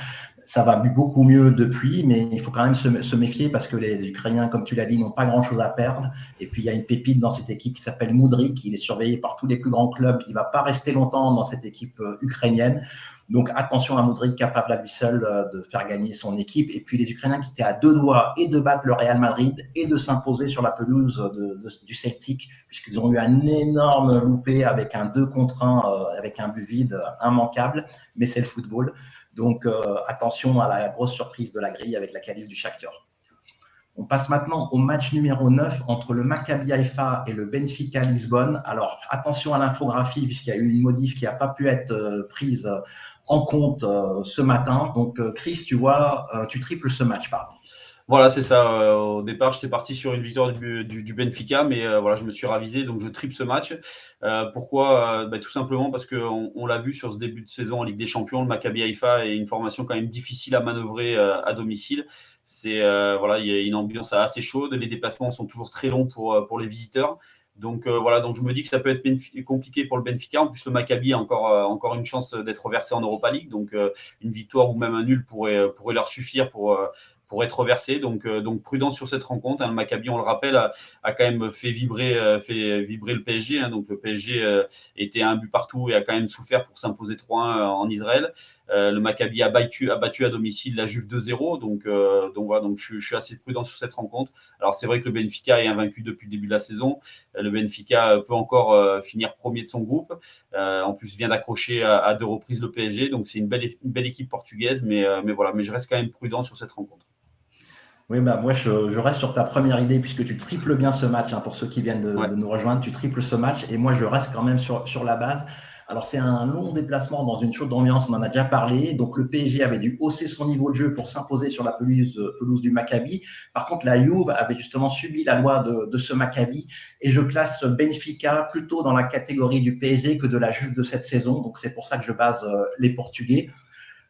ça va beaucoup mieux depuis, mais il faut quand même se, méfier parce que les Ukrainiens, comme tu l'as dit, n'ont pas grand-chose à perdre. Et puis, il y a une pépite dans cette équipe qui s'appelle Moudrik, il est surveillé par tous les plus grands clubs. Il va pas rester longtemps dans cette équipe euh, ukrainienne. Donc, attention à Moudrik, capable à lui seul euh, de faire gagner son équipe. Et puis, les Ukrainiens qui étaient à deux doigts et de battre le Real Madrid et de s'imposer sur la pelouse du Celtic, puisqu'ils ont eu un énorme loupé avec un 2 contre 1, euh, avec un but vide immanquable. Mais c'est le football. Donc euh, attention à la grosse surprise de la grille avec la qualif du Shakhtar. On passe maintenant au match numéro 9 entre le Maccabi Haifa et le Benfica Lisbonne. Alors attention à l'infographie puisqu'il y a eu une modif qui n'a pas pu être euh, prise en compte euh, ce matin. Donc Chris, tu vois, tu triples ce match, pardon. Voilà, c'est ça. Euh, au départ, j'étais parti sur une victoire du, Benfica, mais euh, voilà, je me suis ravisé, donc je triple ce match. Euh, pourquoi bah, Tout simplement parce qu'on on, l'a vu sur ce début de saison en Ligue des Champions, le Maccabi Haïfa est une formation quand même difficile à manœuvrer à domicile. C'est voilà, il y a une ambiance assez chaude. Les déplacements sont toujours très longs pour les visiteurs. Donc voilà, donc je me dis que ça peut être compliqué pour le Benfica. En plus, le Maccabi a encore, encore une chance d'être versé en Europa League. Donc une victoire ou même un nul pourrait leur suffire pour, pour être reversé. Donc, euh, donc prudence sur cette rencontre. Hein. Le Maccabi, on le rappelle, a, quand même fait vibrer, euh, fait vibrer le PSG. Hein. Donc le PSG euh, était un but partout et a quand même souffert pour s'imposer 3-1 en Israël. le Maccabi a battu, a battu à domicile la Juve 2-0. Donc, donc voilà, donc je, suis assez prudent sur cette rencontre. Alors c'est vrai que le Benfica est invaincu depuis le début de la saison. Le Benfica peut encore finir premier de son groupe. en plus, vient d'accrocher à, deux reprises le PSG. Donc c'est une belle, une belle équipe portugaise. Mais, mais voilà, mais je reste quand même prudent sur cette rencontre. Oui, bah, moi, je, reste sur ta première idée, puisque tu triples bien ce match. Hein, pour ceux qui viennent de, nous rejoindre, tu triples ce match. Et moi, je reste quand même sur, sur la base. Alors, c'est un long déplacement dans une chaude ambiance, on en a déjà parlé. Donc, le PSG avait dû hausser son niveau de jeu pour s'imposer sur la pelouse, pelouse, du Maccabi. Par contre, la Juve avait justement subi la loi de, de, ce Maccabi. Et je classe Benfica plutôt dans la catégorie du PSG que de la Juve de cette saison. Donc, c'est pour ça que je base euh, les Portugais.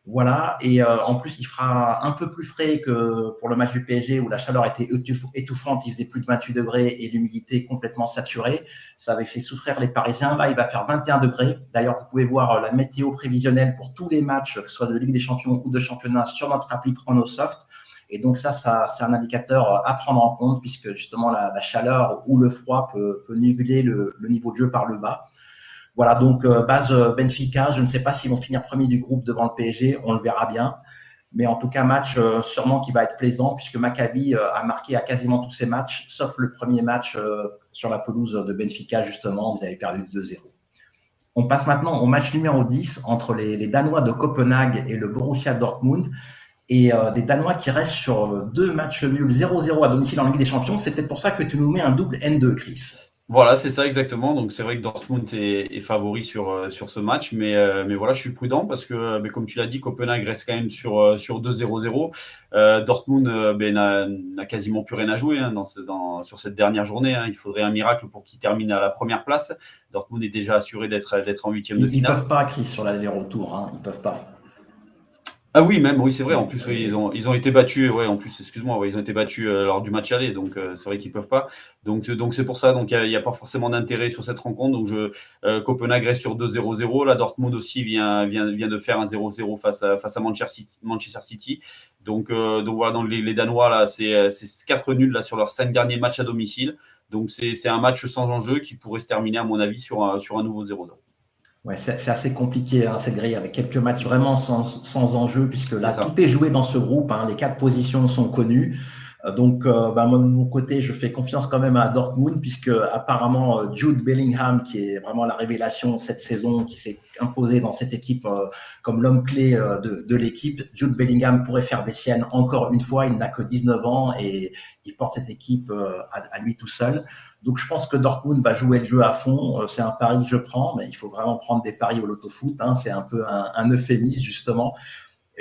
Voilà, et euh, en plus, il fera un peu plus frais que pour le match du PSG où la chaleur était étouffante, il faisait plus de 28 degrés et l'humidité complètement saturée. Ça avait fait souffrir les Parisiens. Là, il va faire 21 degrés. D'ailleurs, vous pouvez voir euh, la météo prévisionnelle pour tous les matchs, que ce soit de Ligue des Champions ou de championnat, sur notre appli Chronosoft. Et donc ça, ça c'est un indicateur à prendre en compte puisque justement la, chaleur ou le froid peut, peut niveler le, le niveau de jeu par le bas. Voilà, donc euh, base euh, Benfica, je ne sais pas s'ils vont finir premier du groupe devant le PSG, on le verra bien. Mais en tout cas, match sûrement qui va être plaisant puisque Maccabi a marqué à quasiment tous ses matchs, sauf le premier match sur la pelouse de Benfica, justement, vous avez perdu 2-0. On passe maintenant au match numéro 10 entre les, les Danois de Copenhague et le Borussia Dortmund et euh, des Danois qui restent sur euh, deux matchs nuls 0-0 à domicile en Ligue des Champions. C'est peut-être pour ça que tu nous mets un double N2, Chris. Voilà, c'est ça exactement. Donc c'est vrai que Dortmund est, est favori sur, euh, sur ce match, mais, mais voilà, je suis prudent parce que, mais comme tu l'as dit, Copenhague reste quand même sur, sur 2-0-0. Euh, Dortmund ben, n'a quasiment plus rien à jouer hein, dans, dans, sur cette dernière journée. Hein. Il faudrait un miracle pour qu'il termine à la première place. Dortmund est déjà assuré d'être en huitième de finale. Ils ne peuvent pas, Chris, sur l'aller-retour. Hein. Ils peuvent pas. Ah oui, même, oui, c'est vrai. En plus, ils, ont, ils ont été battus. Ouais, en plus, excuse-moi, ils ont été battus euh, lors du match aller. Donc, euh, c'est vrai qu'ils peuvent pas. Donc, donc c'est pour ça. Donc, il n'y a, pas forcément d'intérêt sur cette rencontre. Donc, je, euh, Copenhague reste sur 2-0-0. La Dortmund aussi vient, vient, vient de faire un 0-0 face à, face à Manchester City. Manchester City. Donc, donc voilà, donc les, les Danois, là, c'est 4 nuls là, sur leurs 5 derniers matchs à domicile. Donc, c'est un match sans enjeu qui pourrait se terminer, à mon avis, sur un, sur un nouveau 0-0. Ouais, c'est assez compliqué hein, cette grille avec quelques matchs vraiment sans, sans enjeu puisque là tout est joué dans ce groupe. Hein, les quatre positions sont connues. Euh, donc, euh, bah, moi, de mon côté, je fais confiance quand même à Dortmund, puisque apparemment euh, Jude Bellingham, qui est vraiment la révélation cette saison, qui s'est imposé dans cette équipe comme l'homme clé de, l'équipe, Jude Bellingham pourrait faire des siennes encore une fois. Il n'a que 19 ans et il porte cette équipe à, lui tout seul. Donc, je pense que Dortmund va jouer le jeu à fond. C'est un pari que je prends, mais il faut vraiment prendre des paris au loto-foot. Hein. C'est un peu un euphémisme, justement.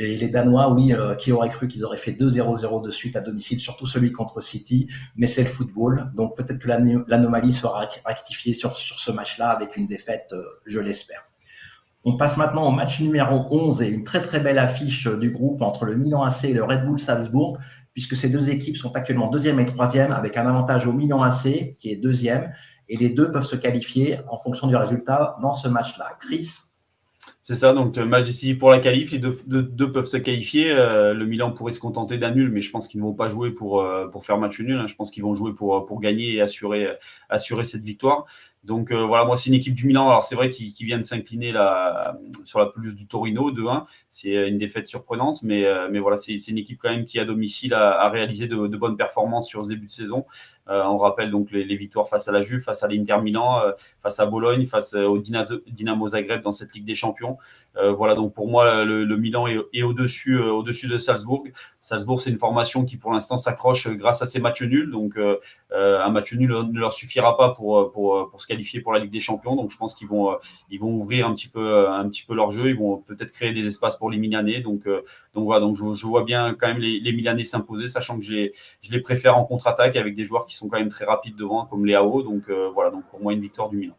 Et les Danois, oui, euh, qui auraient cru qu'ils auraient fait 2-0-0 de suite à domicile, surtout celui contre City, mais c'est le football. Donc peut-être que l'anomalie sera rectifiée sur, sur ce match-là avec une défaite, euh, je l'espère. On passe maintenant au match numéro 11 et une très très belle affiche euh, du groupe entre le Milan AC et le Red Bull Salzbourg, puisque ces deux équipes sont actuellement deuxième et troisième avec un avantage au Milan AC qui est deuxième et les deux peuvent se qualifier en fonction du résultat dans ce match-là. Chris c'est ça, donc euh, match décisif pour la qualif, les deux, peuvent se qualifier. Euh, le Milan pourrait se contenter d'un nul, mais je pense qu'ils ne vont pas jouer pour, euh, pour faire match nul. Hein. Je pense qu'ils vont jouer pour, pour gagner et assurer, assurer cette victoire. Donc voilà, moi c'est une équipe du Milan. Alors c'est vrai qu'ils vient de s'incliner sur la pelouse du Torino 2-1. C'est une défaite surprenante, mais, mais voilà, c'est une équipe quand même qui à domicile a, réalisé de, bonnes performances sur ce début de saison. Euh, on rappelle donc les, victoires face à la Juve, face à l'Inter Milan, face à Bologne, face au Dynamo Zagreb dans cette Ligue des Champions. voilà, donc pour moi le, Milan est, au-dessus au-dessus de Salzbourg. Salzbourg c'est une formation qui pour l'instant s'accroche grâce à ses matchs nuls. Donc un match nul ne leur suffira pas pour, pour, pour qualifiés pour la Ligue des Champions. Donc je pense qu'ils vont, euh, ils vont ouvrir un petit peu, euh, un petit peu leur jeu. Ils vont peut-être créer des espaces pour les Milanais. Donc, euh, donc voilà, donc je, vois bien quand même les, les Milanais s'imposer, sachant que je les, je les préfère en contre-attaque avec des joueurs qui sont quand même très rapides devant, comme Léao. Donc voilà, donc pour moi une victoire du Milan.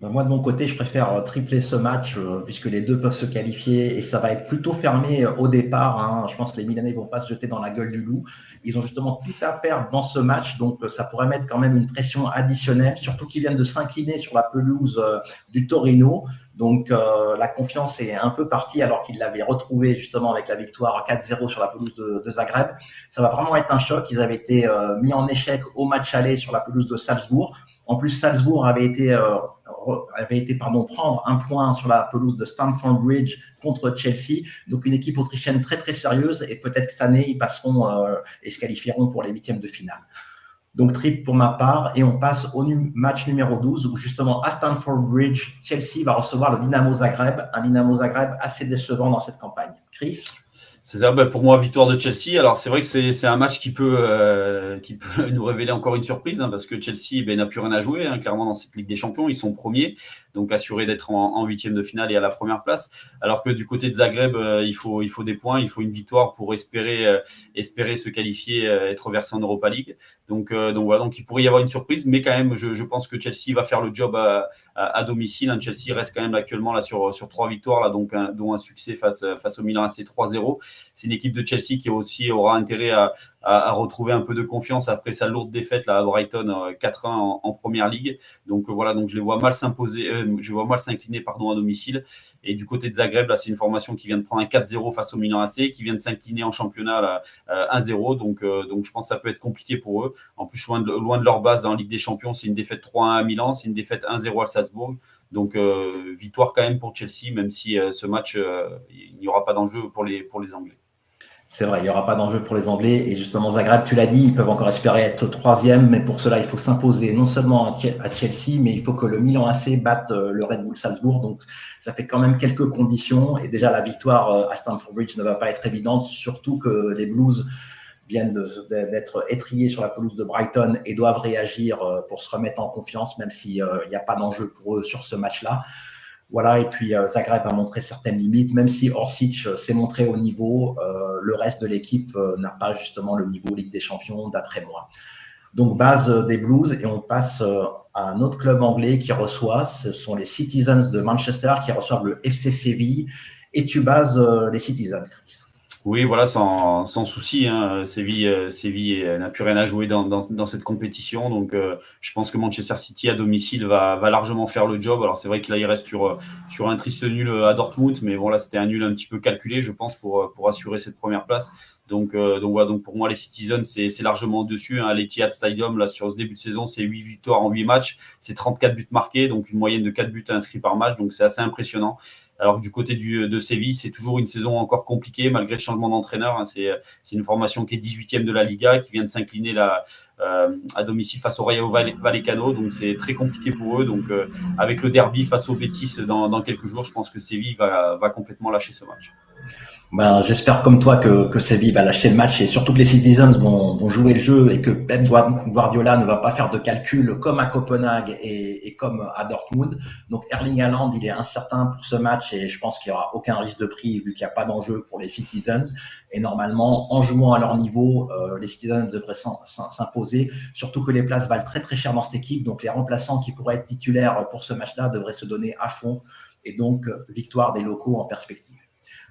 Bah, moi, de mon côté, je préfère euh, tripler ce match euh, puisque les deux peuvent se qualifier et ça va être plutôt fermé euh, au départ. Hein. Je pense que les Milanais vont pas se jeter dans la gueule du loup. Ils ont justement tout à perdre dans ce match, donc ça pourrait mettre quand même une pression additionnelle, surtout qu'ils viennent de s'incliner sur la pelouse du Torino. Donc la confiance est un peu partie alors qu'ils l'avaient retrouvée justement avec la victoire 4-0 sur la pelouse de, de, Zagreb. Ça va vraiment être un choc. Ils avaient été mis en échec au match aller sur la pelouse de Salzbourg. En plus, Salzbourg avait été avait été pardon, prendre un point sur la pelouse de Stamford Bridge contre Chelsea. Donc une équipe autrichienne très très sérieuse et peut-être cette année ils passeront euh, et se qualifieront pour les huitièmes de finale. Donc trip pour ma part et on passe au match numéro 12 où justement à Stamford Bridge, Chelsea va recevoir le Dynamo Zagreb, un Dynamo Zagreb assez décevant dans cette campagne. Chris? C'est ben, pour moi, victoire de Chelsea. Alors, c'est vrai que c'est un match qui peut, euh, [laughs] nous révéler encore une surprise, hein, parce que Chelsea ben, n'a plus rien à jouer, hein, clairement, dans cette Ligue des Champions. Ils sont premiers, donc assurés d'être en huitième de finale et à la première place. Alors que du côté de Zagreb, euh, il, faut, des points, il faut une victoire pour espérer, euh, se qualifier, être versé en Europa League. Donc, donc voilà, donc il pourrait y avoir une surprise, mais quand même, je, pense que Chelsea va faire le job à, domicile. Hein. Chelsea reste quand même actuellement sur, trois victoires, donc dont un succès face, face au Milan AC 3-0 c'est une équipe de Chelsea qui aussi aura intérêt à, retrouver un peu de confiance après sa lourde défaite là, à Brighton 4-1 euh, en, première ligue. Donc euh, voilà, donc je les vois mal s'imposer, euh, je vois mal s'incliner pardon à domicile. Et du côté de Zagreb, là, c'est une formation qui vient de prendre un 4-0 face au Milan AC, qui vient de s'incliner en championnat 1-0. Donc donc je pense que ça peut être compliqué pour eux. En plus loin de, loin de leur base dans la Ligue des Champions, c'est une défaite 3-1 à Milan, c'est une défaite 1-0 à Salzbourg. Donc victoire quand même pour Chelsea, même si ce match, il n'y aura pas d'enjeu pour les, pour les Anglais. C'est vrai, il n'y aura pas d'enjeu pour les Anglais. Et justement, Zagreb, tu l'as dit, ils peuvent encore espérer être troisième, mais pour cela, il faut s'imposer non seulement à Chelsea, mais il faut que le Milan AC batte euh, le Red Bull Salzbourg. Donc, ça fait quand même quelques conditions. Et déjà, la victoire euh, à Stamford Bridge ne va pas être évidente, surtout que les Blues viennent d'être étriés sur la pelouse de Brighton et doivent réagir euh, pour se remettre en confiance, même s'il n'y a pas d'enjeu pour eux sur ce match-là. Voilà, et puis euh, Zagreb a montré certaines limites, même si Orsic euh, s'est montré au niveau, euh, le reste de l'équipe n'a pas justement le niveau Ligue des Champions, d'après moi. Donc, base des Blues, et on passe à un autre club anglais qui reçoit, ce sont les Citizens de Manchester qui reçoivent le FC Séville. Et tu bases les Citizens, Chris. Oui, voilà, sans, sans souci. Hein. Séville, euh, Séville n'a plus rien à jouer dans, dans, dans cette compétition. Donc, euh, je pense que Manchester City à domicile va, va largement faire le job. Alors, c'est vrai qu'il il reste sur, sur un triste nul à Dortmund, mais bon, là, c'était un nul un petit peu calculé, je pense, pour, pour assurer cette première place. Donc, euh, donc voilà, donc pour moi, les Citizens, c'est largement dessus. Hein. L'Etihad Stadium, là, sur ce début de saison, c'est 8 victoires en 8 matchs. C'est 34 buts marqués, donc une moyenne de 4 buts inscrits par match. Donc, c'est assez impressionnant. Alors du côté de Séville, c'est toujours une saison encore compliquée malgré le changement d'entraîneur. Hein. C'est, une formation qui est 18e de la Liga, qui vient de s'incliner euh, à domicile face au Rayo Vallecano. Donc c'est très compliqué pour eux. Donc euh, avec le derby face au Betis dans, quelques jours, je pense que Séville va complètement lâcher ce match. Ben, j'espère comme toi que, que Séville va lâcher le match et surtout que les Citizens vont, vont, jouer le jeu et que Pep Guardiola ne va pas faire de calcul comme à Copenhague et, et, comme à Dortmund. Donc Erling Haaland, il est incertain pour ce match et je pense qu'il n'y aura aucun risque de prix vu qu'il n'y a pas d'enjeu pour les Citizens. Et normalement, en jouant à leur niveau, euh, les Citizens devraient s'imposer. Surtout que les places valent très très cher dans cette équipe. Donc les remplaçants qui pourraient être titulaires pour ce match-là devraient se donner à fond. Et donc victoire des locaux en perspective.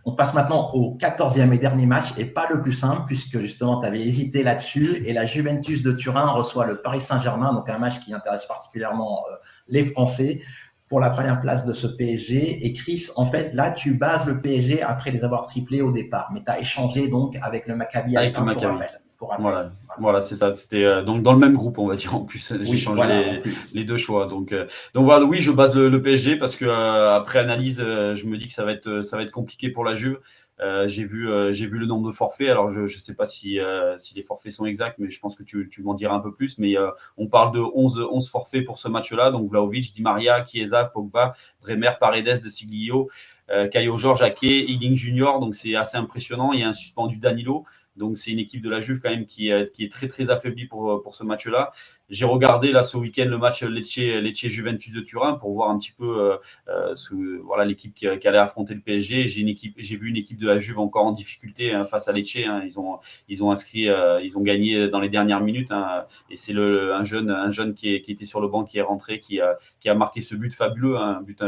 On passe maintenant au 14e et dernier match, et pas le plus simple, puisque justement, tu avais hésité là-dessus. Et la Juventus de Turin reçoit le Paris Saint-Germain, donc un match qui intéresse particulièrement euh, les Français pour la première place de ce PSG. Et Chris, en fait, là, tu bases le PSG après les avoir triplés au départ, mais tu as échangé donc avec le Maccabi avec le Maccabi. Voilà, voilà c'est ça. C'était euh, donc dans le même groupe, on va dire. En plus, j'ai changé les, deux choix. Donc, euh, donc voilà, oui, je base le, PSG parce que euh, après analyse, je me dis que ça va être ça va être compliqué pour la Juve. j'ai vu j'ai vu le nombre de forfaits. Alors je ne sais pas si si les forfaits sont exacts, mais je pense que tu, tu m'en diras un peu plus. Mais on parle de 11 11 forfaits pour ce match-là. Donc Vlaovic, Di Maria, Chiesa, Pogba, Bremer, Paredes, De Siglio. Caio Georges, Ake, Ealing Junior, donc c'est assez impressionnant. Il y a un suspendu Danilo. Donc c'est une équipe de la Juve quand même qui, est, qui est très très affaiblie pour, pour ce match-là. J'ai regardé là ce week-end le match Lecce, Lecce Juventus de Turin pour voir un petit peu euh, euh voilà l'équipe qui, allait affronter le PSG. J'ai vu une équipe de la Juve encore en difficulté hein, face à Lecce. Hein. Ils ont ils ont inscrit, euh, ils ont gagné dans les dernières minutes. Hein, et c'est un jeune un jeune qui, était sur le banc qui est rentré qui a qui a marqué ce but fabuleux, un but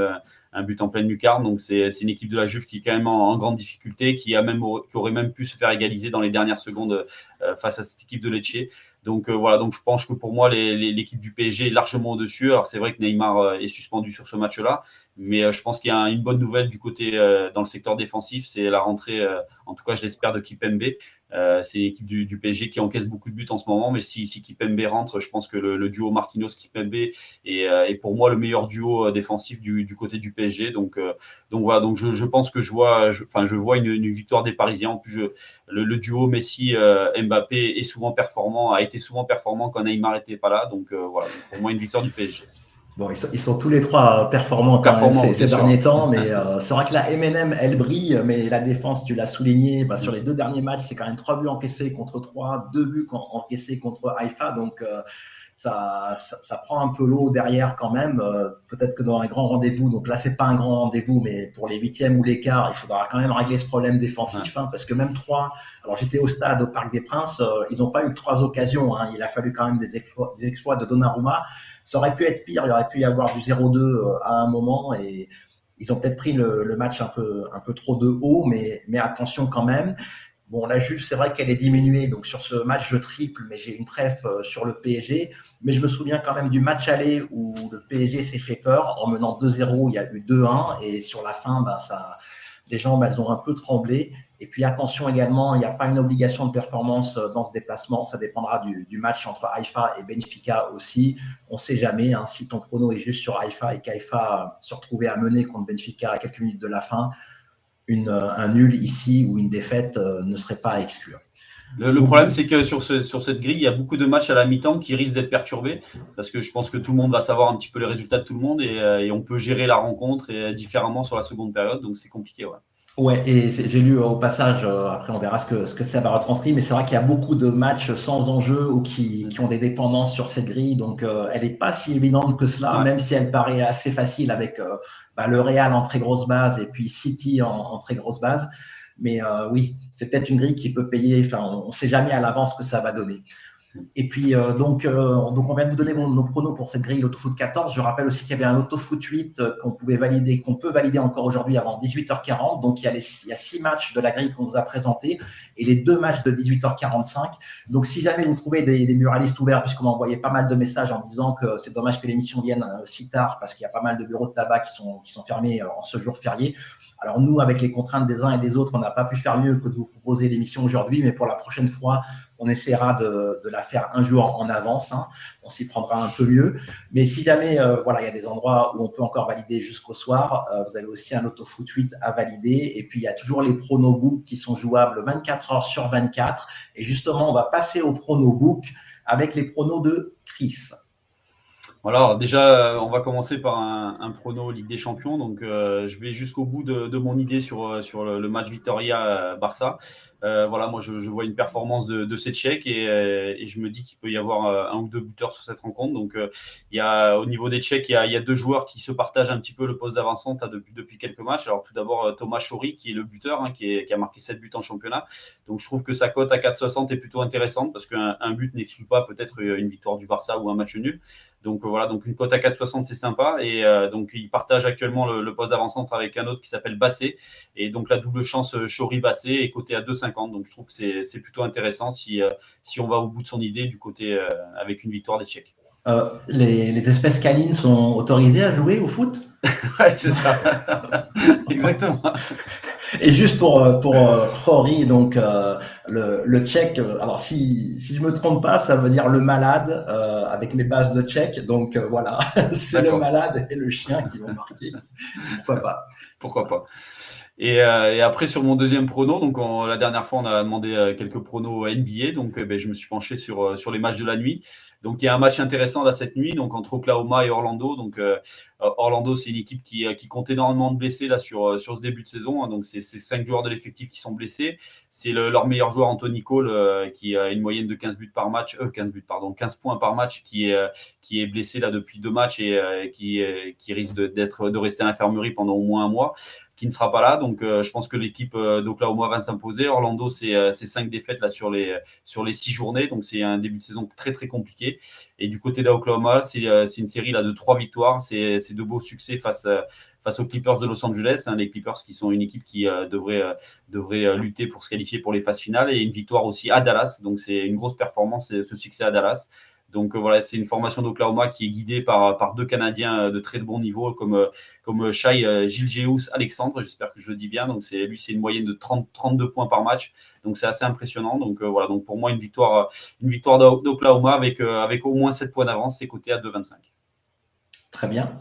un but en pleine lucarne. Donc c'est une équipe de la Juve qui est quand même en, grande difficulté, qui a même aurait même pu se faire égaliser dans les dernières secondes face à cette équipe de Lecce. Donc euh, voilà, donc je pense que pour moi l'équipe du PSG est largement au-dessus. Alors c'est vrai que Neymar euh, est suspendu sur ce match-là, mais je pense qu'il y a une bonne nouvelle du côté dans le secteur défensif, c'est la rentrée, en tout cas je l'espère, de Kipembe. Euh, c'est l'équipe du, du, PSG qui encaisse beaucoup de buts en ce moment, mais si, si Kipembe rentre, je pense que le, duo Marquinhos-Kipembe est, euh, est, pour moi le meilleur duo euh, défensif du, côté du PSG. Donc, euh, donc voilà, donc je, pense que je vois, je, vois une, victoire des Parisiens. En plus, le, le, duo Messi-Mbappé est souvent performant, a été souvent performant quand Neymar n'était pas là. Donc voilà, pour moi une victoire du PSG. Bon, ils sont, ils sont, tous les trois performants même ces, ces derniers temps, mais [laughs] euh, c'est vrai que la MNM, elle brille, mais la défense, tu l'as souligné, bah, sur les deux derniers matchs, c'est quand même trois buts encaissés contre trois, deux buts encaissés contre Haïfa, donc euh, ça, ça, prend un peu l'eau derrière quand même. Euh, peut-être que dans un grand rendez-vous, donc là c'est pas un grand rendez-vous, mais pour les huitièmes ou les quarts, il faudra quand même régler ce problème défensif, hein, parce que même trois. Alors j'étais au stade au Parc des Princes, euh, ils n'ont pas eu trois occasions. Hein, il a fallu quand même des exploits, des exploits de Donnarumma. Ça aurait pu être pire, il aurait pu y avoir du 0-2 euh, à un moment et ils ont peut-être pris le, le, match un peu, un peu trop de haut, mais, mais attention quand même. Bon, la Juve, c'est vrai qu'elle est diminuée, donc sur ce match, je triple, mais j'ai une préf euh, sur le PSG. Mais je me souviens quand même du match aller où le PSG s'est fait peur. En menant 2-0, il y a eu 2-1, et sur la fin, ben, ça, les jambes, elles ont un peu tremblé. Et puis attention également, il n'y a pas une obligation de performance dans ce déplacement. Ça dépendra du, match entre Haïfa et Benfica aussi. On ne sait jamais hein, si ton prono est juste sur Haïfa et qu'Haïfa se retrouvait à mener contre Benfica à quelques minutes de la fin. Une, un nul ici ou une défaite ne serait pas à exclure. Le, problème, c'est que sur, sur cette grille, il y a beaucoup de matchs à la mi-temps qui risquent d'être perturbés parce que je pense que tout le monde va savoir un petit peu les résultats de tout le monde et, euh, on peut gérer la rencontre et, différemment sur la seconde période. Donc, c'est compliqué. Ouais. Ouais, et j'ai lu au passage, euh, après on verra ce que, ce que ça va retranscrire, mais c'est vrai qu'il y a beaucoup de matchs sans enjeu ou qui, qui ont des dépendances sur cette grille, donc euh, elle n'est pas si évidente que cela, même si elle paraît assez facile avec bah, le Real en très grosse base et puis City en, en très grosse base. Mais euh, oui, c'est peut-être une grille qui peut payer. Enfin, on ne sait jamais à l'avance ce que ça va donner. Et puis, euh, donc, euh, donc, on vient de vous donner nos pronos pour cette grille l'autofoot 14. Je rappelle aussi qu'il y avait un autofoot 8 qu'on pouvait valider, qu'on peut valider encore aujourd'hui avant 18h40. Donc, il y, a six matchs de la grille qu'on vous a présentés et les deux matchs de 18h45. Donc, si jamais vous trouvez des, des muralistes ouverts, puisqu'on m'a envoyé pas mal de messages en disant que c'est dommage que l'émission vienne si tard parce qu'il y a pas mal de bureaux de tabac qui sont, qui sont fermés en ce jour férié. Alors nous, avec les contraintes des uns et des autres, on n'a pas pu faire mieux que de vous proposer l'émission aujourd'hui, mais pour la prochaine fois, on essaiera de, la faire un jour en avance. Hein. On s'y prendra un peu mieux. Mais si jamais, euh, voilà, il y a des endroits où on peut encore valider jusqu'au soir, euh, vous avez aussi un autofoot 8 à valider. Et puis, il y a toujours les pronobooks qui sont jouables 24 heures sur 24. Et justement, on va passer aux pronobooks avec les pronos de Chris. Alors déjà, euh, on va commencer par un, un prono Ligue des Champions. Donc, je vais jusqu'au bout de, mon idée sur, le, match Victoria-Barça. Euh, voilà, moi, je, vois une performance de, de ces Tchèques et, et, je me dis qu'il peut y avoir un ou deux buteurs sur cette rencontre. Donc, il y a au niveau des Tchèques, il y, a, deux joueurs qui se partagent un petit peu le poste d'avancement depuis, quelques matchs. Alors, tout d'abord, Thomas Chori, qui est le buteur, hein, qui, a marqué 7 buts en championnat. Donc, je trouve que sa cote à 4,60 est plutôt intéressante parce qu'un un but n'exclut pas peut-être une victoire du Barça ou un match nul. Donc voilà, donc une cote à 4,60 c'est sympa et euh, donc il partage actuellement le, poste d'avant-centre avec un autre qui s'appelle Bassé et donc la double chance euh, Chori Bassé est cotée à 2,50 donc je trouve que c'est plutôt intéressant si, euh, si on va au bout de son idée du côté avec une victoire des Tchèques. Les, les, espèces canines sont autorisées à jouer au foot? [laughs] Ouais, c'est ça. [laughs] Exactement. Et juste pour euh, pour euh, donc euh, le, le tchèque. Alors si si je me trompe pas, ça veut dire le malade avec mes bases de tchèque. Donc voilà, [laughs] c'est le malade et le chien qui vont marquer. Pourquoi pas Pourquoi pas et, et, après, sur mon deuxième prono, donc la dernière fois, on a demandé quelques pronos NBA, donc ben, je me suis penché sur, sur les matchs de la nuit. Donc il y a un match intéressant là cette nuit, donc entre Oklahoma et Orlando. Donc euh, Orlando, c'est une équipe qui, qui, compte énormément de blessés là sur, euh, sur ce début de saison. Hein. donc c'est cinq joueurs de l'effectif qui sont blessés. C'est leur meilleur joueur Anthony Cole euh, qui a une moyenne de 15 buts par match, 15 buts pardon, 15 points par match qui est qui est blessé là depuis deux matchs et qui qui risque d'être de, rester à l'infirmerie pendant au moins un mois qui ne sera pas là. Donc, je pense que l'équipe d'Oklahoma va s'imposer. Orlando, c'est cinq défaites là sur les sur les six journées. Donc, c'est un début de saison très très compliqué. Et du côté d'Oklahoma, euh, c'est une série là de trois victoires. C'est de beaux succès face, euh, face aux Clippers de Los Angeles. Hein, les Clippers qui sont une équipe qui euh, devrait, devrait lutter pour se qualifier pour les phases finales. Et une victoire aussi à Dallas. Donc c'est une grosse performance, ce succès à Dallas. Donc voilà, c'est une formation d'Oklahoma qui est guidée par, par deux Canadiens de très bon niveau, comme, comme Shai Gilgeous Alexandre, j'espère que je le dis bien. Donc c'est lui, c'est une moyenne de 30, 32 points par match. Donc c'est assez impressionnant. Donc voilà, donc pour moi une victoire, une victoire d'Oklahoma avec, avec au moins 7 points d'avance, c'est coté à 2,25. Très bien.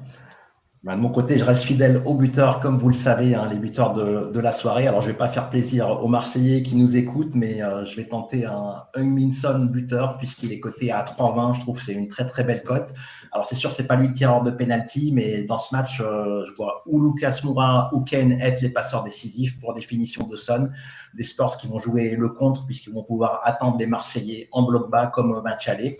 Bah, de mon côté, je reste fidèle aux buteurs, comme vous le savez, hein, les buteurs de, la soirée. Alors, je vais pas faire plaisir aux Marseillais qui nous écoutent, mais euh, je vais tenter un Hung buteur, puisqu'il est coté à 3,20. Je trouve que c'est une très très belle cote. Alors, c'est sûr, c'est pas lui le tireur de penalty, mais dans ce match, euh, je vois ou Lucas Moura ou Kane être les passeurs décisifs pour définition de Son. Des sports qui vont jouer le contre, puisqu'ils vont pouvoir attendre les Marseillais en bloc bas comme au match aller.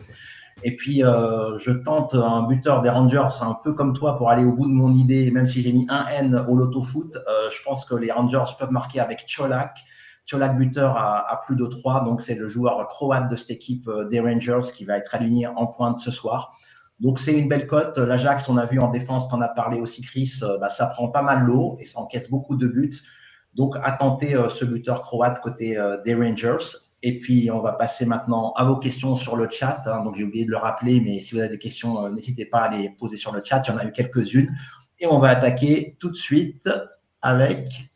Et puis, euh, je tente un buteur des Rangers, un peu comme toi, pour aller au bout de mon idée. Même si j'ai mis un N au loto foot, euh, je pense que les Rangers peuvent marquer avec Cholak. Cholak buteur à, plus de 3. Donc, c'est le joueur croate de cette équipe euh, des Rangers qui va être aligné en pointe ce soir. Donc, c'est une belle cote. L'Ajax, on a vu en défense, tu en as parlé aussi, Chris, bah, ça prend pas mal l'eau et ça encaisse beaucoup de buts. Donc, à tenter ce buteur croate côté des Rangers. Et puis, on va passer maintenant à vos questions sur le chat. Hein. donc, j'ai oublié de le rappeler, mais si vous avez des questions, euh, n'hésitez pas à les poser sur le chat. Il y en a eu quelques-unes. Et on va attaquer tout de suite avec,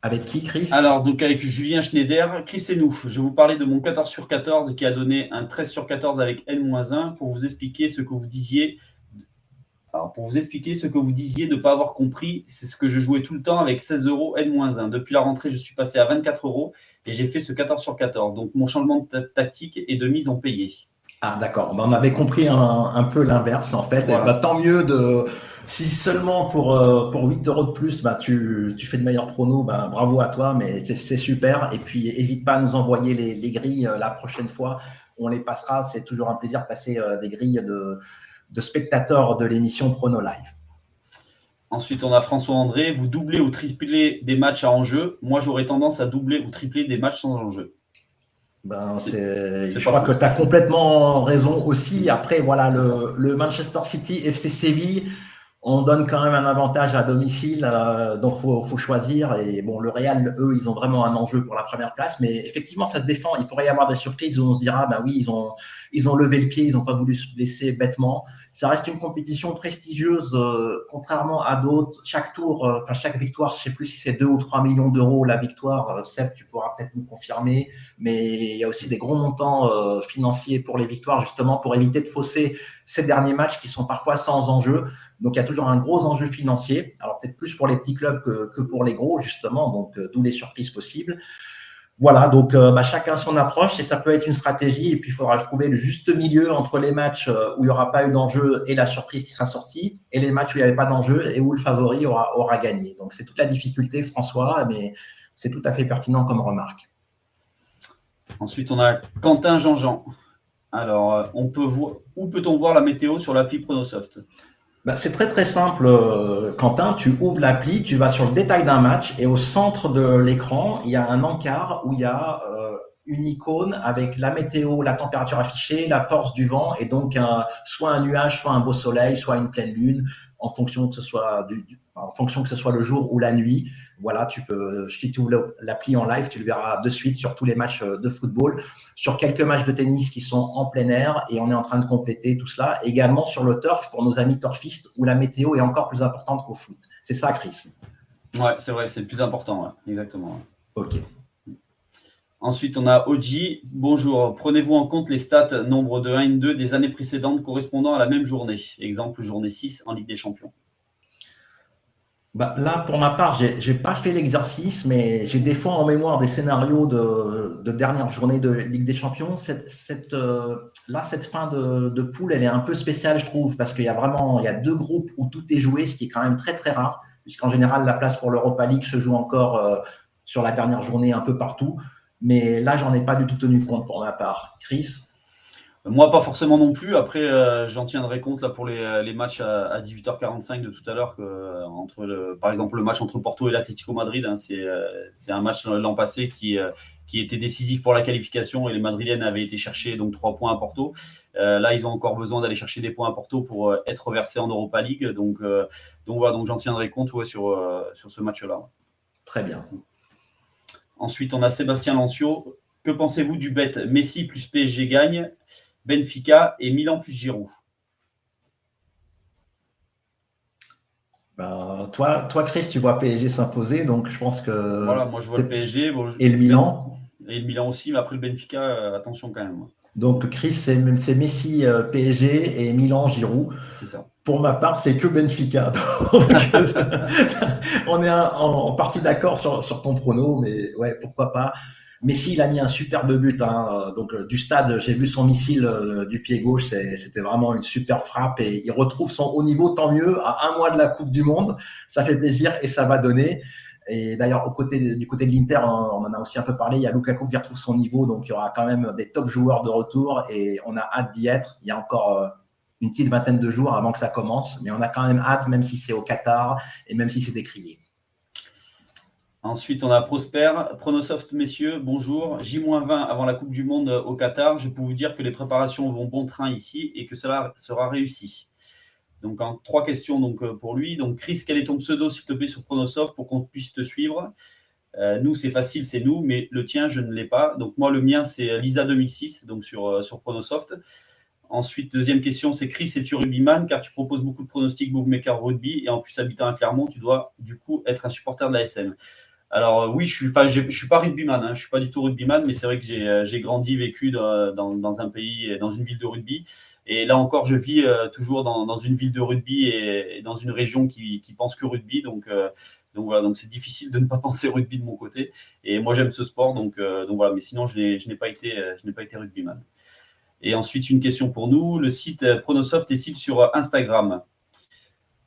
Avec qui, Chris? Alors, donc avec Julien Schneider, Chris et nous. Je vais vous parler de mon 14 sur 14 qui a donné un 13 sur 14 avec N-1 pour vous expliquer ce que vous disiez. Alors, pour vous expliquer ce que vous disiez de ne pas avoir compris, c'est ce que je jouais tout le temps avec 16 euros N-1. Depuis la rentrée, je suis passé à 24 euros et j'ai fait ce 14 sur 14. Donc, mon changement de tactique et de mise en payé. Ah, d'accord. Ben, on avait compris un, peu l'inverse, en fait. Ben, tant mieux de si seulement pour, euh, pour 8 euros de plus, bah, tu, tu fais de meilleurs pronos, bah, bravo à toi, mais c'est super. Et puis, n'hésite pas à nous envoyer les, les grilles euh, la prochaine fois. On les passera. C'est toujours un plaisir de passer euh, des grilles de, de spectateurs de l'émission Prono Live. Ensuite, on a François André. Vous doublez ou triplez des matchs à enjeu. Moi, j'aurais tendance à doubler ou tripler des matchs sans enjeu. Ben, je crois que tu as complètement raison aussi. Après, voilà, le, le Manchester City FC Séville on donne quand même un avantage à domicile, euh, donc faut, faut choisir. Et bon, le Real, eux, ils ont vraiment un enjeu pour la première place, mais effectivement, ça se défend. Il pourrait y avoir des surprises où on se dira, ben oui, ils ont, ils ont levé le pied, ils n'ont pas voulu se blesser bêtement. Ça reste une compétition prestigieuse, euh, contrairement à d'autres. Chaque tour, euh, enfin chaque victoire, je sais plus si c'est 2 ou 3 millions d'euros la victoire. Seb, tu pourras peut-être nous confirmer, mais il y a aussi des gros montants financiers pour les victoires, justement pour éviter de fausser ces derniers matchs qui sont parfois sans enjeu. Donc il y a toujours un gros enjeu financier. Alors peut-être plus pour les petits clubs que, pour les gros, justement, donc euh, d'où les surprises possibles. Voilà, donc euh, bah, chacun son approche et ça peut être une stratégie. Et puis il faudra trouver le juste milieu entre les matchs euh, où il n'y aura pas eu d'enjeu et la surprise qui sera sortie, et les matchs où il n'y avait pas d'enjeu et où le favori aura, aura gagné. Donc c'est toute la difficulté, François, mais c'est tout à fait pertinent comme remarque. Ensuite, on a Quentin Jean-Jean. Alors, euh, on peut voir, où peut-on voir la météo sur l'appli Pronosoft bah, C'est très très simple, euh, Quentin. Tu ouvres l'appli, tu vas sur le détail d'un match et au centre de l'écran, il y a un encart où il y a euh, une icône avec la météo, la température affichée, la force du vent et donc soit un nuage, soit un beau soleil, soit une pleine lune, en fonction que ce soit du, en fonction que ce soit le jour ou la nuit. Voilà, tu peux, si tu ouvres l'appli en live, tu le verras de suite sur tous les matchs euh, de football, sur quelques matchs de tennis qui sont en plein air et on est en train de compléter tout cela. Également sur le turf pour nos amis turfistes où la météo est encore plus importante qu'au foot. C'est ça, Chris? Ouais, c'est vrai, c'est le plus important, exactement. Ok. Ensuite, on a Oji. Bonjour. Prenez-vous en compte les stats nombre de 1 et 2 des années précédentes correspondant à la même journée? Exemple, journée 6 en Ligue des Champions. Bah, là, pour ma part, j'ai n'ai pas fait l'exercice, mais j'ai des fois en mémoire des scénarios de, de dernière journée de Ligue des Champions. Euh, là, cette fin de, de, poule, elle est un peu spéciale, je trouve, parce qu'il y a vraiment il y a deux groupes où tout est joué, ce qui est quand même très très rare, puisqu'en général, la place pour l'Europa League se joue encore euh, sur la dernière journée un peu partout. Mais là, j'en ai pas du tout tenu compte pour ma part. Chris moi, pas forcément non plus. Après, euh, j'en tiendrai compte là pour les, euh, matchs à, 18h45 de tout à l'heure. Euh, entre le, par exemple, le match entre Porto et l'Atlético Madrid, hein, c'est un match l'an passé qui, qui était décisif pour la qualification et les Madrilènes avaient été chercher donc trois points à Porto. là, ils ont encore besoin d'aller chercher des points à Porto pour être versés en Europa League. Donc, donc voilà, donc j'en tiendrai compte sur, sur ce match-là. Très bien. Ensuite, on a Sébastien Lancio. Que pensez-vous du bet Messi plus PSG gagne Benfica et Milan plus Giroud? Ben, toi, toi, Chris, tu vois PSG s'imposer, donc je pense que. Voilà, moi je vois le PSG. et le Milan Et le Milan aussi, mais après le Benfica, euh, attention quand même. Donc Chris, c'est Messi euh, PSG et Milan Giroud. C'est ça. Pour ma part, c'est que Benfica. [laughs] on est en, partie d'accord sur, ton prono, mais ouais, pourquoi pas. Messi, il a mis un superbe but. Hein. Donc euh, du stade, j'ai vu son missile euh, du pied gauche, c'était vraiment une super frappe et il retrouve son haut niveau, tant mieux, à un mois de la Coupe du Monde. Ça fait plaisir et ça va donner. Et d'ailleurs, du côté de l'Inter, on, en a aussi un peu parlé. Il y a Lukaku qui retrouve son niveau, donc il y aura quand même des top joueurs de retour et on a hâte d'y être. Il y a encore euh, une petite vingtaine de jours avant que ça commence, mais on a quand même hâte, même si c'est au Qatar et même si c'est décrié. Ensuite, on a Prosper. Pronosoft, messieurs, bonjour. J-20 avant la Coupe du Monde au Qatar. Je peux vous dire que les préparations vont bon train ici et que cela sera réussi. Donc, en trois questions donc, euh, pour lui. Donc, Chris, quel est ton pseudo, s'il te plaît, sur Pronosoft pour qu'on puisse te suivre? Euh, Nous, c'est facile, c'est nous, mais le tien, je ne l'ai pas. Donc, moi, le mien, c'est Lisa2006, donc sur, euh, sur Pronosoft. Ensuite, deuxième question, c'est Chris, es-tu rugbyman? Car tu proposes beaucoup de pronostics bookmaker rugby et en plus habitant à Clermont, tu dois du coup être un supporter de la SM. alors oui, je suis, suis pas rugbyman, hein, je suis pas du tout rugbyman, mais c'est vrai que j'ai grandi, vécu dans, un pays, dans une ville de rugby. Et là encore, je vis toujours dans, une ville de rugby et, dans une région qui, pense que rugby. Donc, donc voilà, donc c'est difficile de ne pas [laughs] penser rugby de mon côté. Et moi, j'aime ce sport, donc, donc voilà. Mais sinon, je n'ai pas été, je n'ai pas été rugbyman. Et ensuite, une question pour nous. Le site Pronosoft est-il sur Instagram?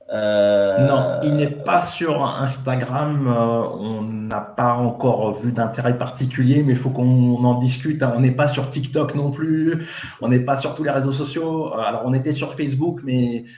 Euh, non, il n'est pas sur Instagram. Euh, on n'a pas encore vu d'intérêt particulier, mais il faut qu'on en discute. On n'est pas sur TikTok non plus. On n'est pas sur tous les réseaux sociaux. Euh, alors, on était sur Facebook, mais euh,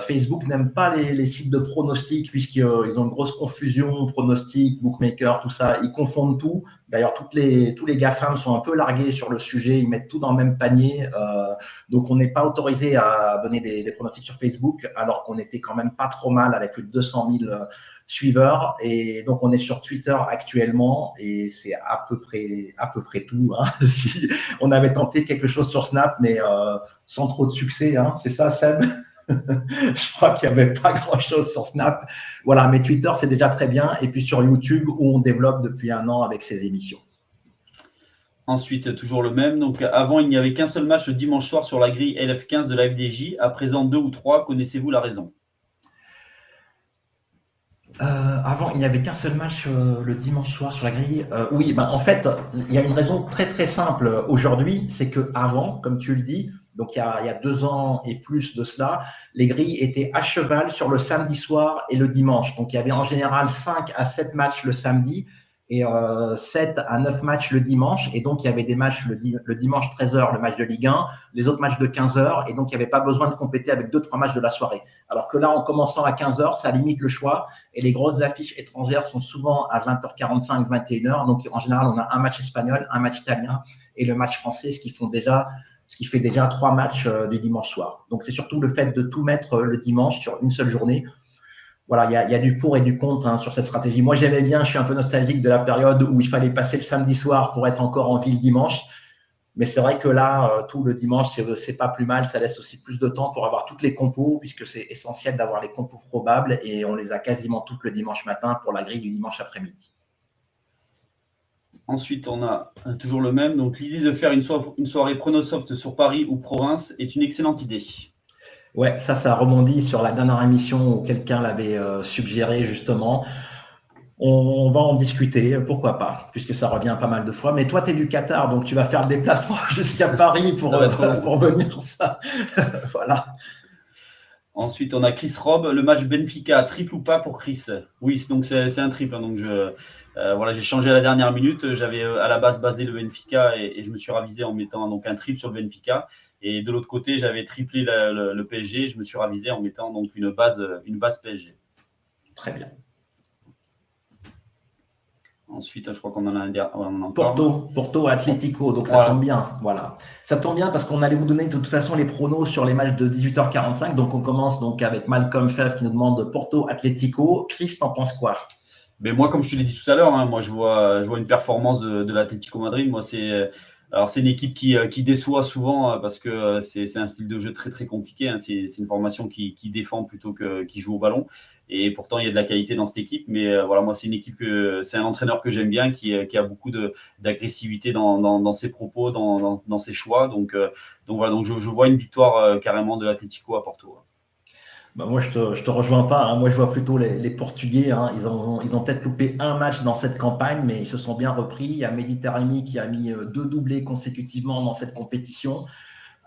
Facebook n'aime pas les, sites de pronostics puisqu'ils ont une grosse confusion, pronostics, bookmaker, tout ça. Ils confondent tout. D'ailleurs, les, tous les GAFAM sont un peu largués sur le sujet. Ils mettent tout dans le même panier. Euh, donc, on n'est pas autorisé à donner des, pronostics sur Facebook alors qu'on était quand même pas trop mal avec plus de 200 000 euh, suiveurs. Et donc, on est sur Twitter actuellement et c'est à peu près, à peu près tout. Hein. [laughs] si on avait tenté quelque chose sur Snap, mais sans trop de succès. Hein. C'est ça, Seb? [laughs] je crois qu'il n'y avait pas grand-chose sur Snap. Voilà, mais Twitter, c'est déjà très bien. Et puis sur YouTube, où on développe depuis un an avec ces émissions. Ensuite, toujours le même. Donc, avant, il n'y avait qu'un seul match le dimanche soir sur la grille LF15 de la FDJ. À présent, deux ou trois. Connaissez-vous la raison? Euh, avant, il n'y avait qu'un seul match euh, le dimanche soir sur la grille. Euh, oui, ben, en fait, il y a une raison très très simple aujourd'hui, c'est que avant, comme tu le dis, donc il y, a, deux ans et plus de cela, les grilles étaient à cheval sur le samedi soir et le dimanche. Donc il y avait en général 5 à 7 matchs le samedi et euh, 7 à 9 matchs le dimanche. Et donc il y avait des matchs le, dimanche 13h, le match de Ligue 1, les autres matchs de 15h. Et donc il n'y avait pas besoin de compléter avec 2-3 matchs de la soirée. Alors que là, en commençant à 15h, ça limite le choix. Et les grosses affiches étrangères sont souvent à 20h45, 21h. Donc en général, on a un match espagnol, un match italien et le match français, ce qui font déjà ce qui fait déjà trois matchs euh, du dimanche soir. Donc c'est surtout le fait de tout mettre euh, le dimanche sur une seule journée. Voilà, il y a, du pour et du contre hein, sur cette stratégie. Moi j'aimais bien, je suis un peu nostalgique de la période où il fallait passer le samedi soir pour être encore en ville dimanche. Mais c'est vrai que là, euh, tout le dimanche, c'est pas plus mal. Ça laisse aussi plus de temps pour avoir toutes les compos, puisque c'est essentiel d'avoir les compos probables et on les a quasiment toutes le dimanche matin pour la grille du dimanche après-midi. Ensuite, on a euh, toujours le même. Donc, l'idée de faire une, soirée Pronosoft sur Paris ou province est une excellente idée. Ouais, ça, ça rebondit sur la dernière émission où quelqu'un l'avait euh, suggéré justement. On, va en discuter, pourquoi pas, puisque ça revient pas mal de fois. Mais toi, tu es du Qatar, donc tu vas faire le déplacement [laughs] jusqu'à Paris pour, euh, pour venir ça. [laughs] voilà. Ensuite, on a Chris Robb. Le match Benfica, triple ou pas pour Chris? Oui, donc c'est un triple. Hein, donc je, euh, voilà, j'ai changé à la dernière minute. J'avais euh, à la base basé le Benfica et, je me suis ravisé en mettant donc un triple sur le Benfica. Et de l'autre côté, j'avais triplé le, PSG. Je me suis ravisé en mettant donc une base, une base PSG. Très bien. Ensuite, je crois qu'on en a un Porto, Porto Atlético, donc ça tombe bien. Voilà. Ça tombe bien parce qu'on allait vous donner de toute façon les pronos sur les matchs de 18h45. Donc on commence donc avec Malcolm Fev qui nous demande Porto Atlético. Chris, t'en penses quoi? Mais moi, comme je te l'ai dit tout à l'heure, hein, moi je vois, je vois une performance de, de l'Atlético Madrid. Moi, c'est alors c'est une équipe qui, euh, qui, déçoit souvent euh, parce que euh, c'est un style de jeu très très compliqué. Hein. C'est une formation qui, qui, défend plutôt que qui joue au ballon. Et pourtant il y a de la qualité dans cette équipe. Mais voilà, moi c'est une équipe que c'est un entraîneur que j'aime bien, qui, qui, a beaucoup d'agressivité dans, dans, ses propos, dans, dans, ses choix. Donc, donc voilà, donc je, je vois une victoire carrément de l'Atlético à Porto. Bah, moi, je te, te rejoins pas. Hein. Moi, je vois plutôt les, les Portugais. Hein. Ils ont, ils ont peut-être loupé un match dans cette campagne, mais ils se sont bien repris. Il y a Méditerranée qui a mis euh, deux doublés consécutivement dans cette compétition.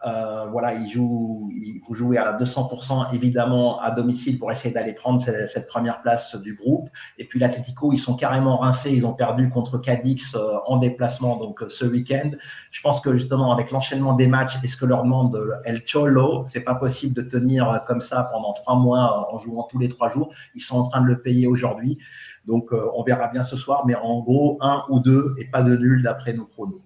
Euh, voilà, il joue, il faut jouer à 200% évidemment à domicile pour essayer d'aller prendre cette, première place du groupe. Et puis l'Atlético, ils sont carrément rincés. Ils ont perdu contre Cadix euh, en déplacement donc ce week-end. Je pense que justement avec l'enchaînement des matchs et ce que leur demande El Cholo, c'est pas possible de tenir comme ça pendant trois mois en jouant tous les trois jours. Ils sont en train de le payer aujourd'hui. Donc euh, on verra bien ce soir, mais en gros un ou deux et pas de nul d'après nos pronos.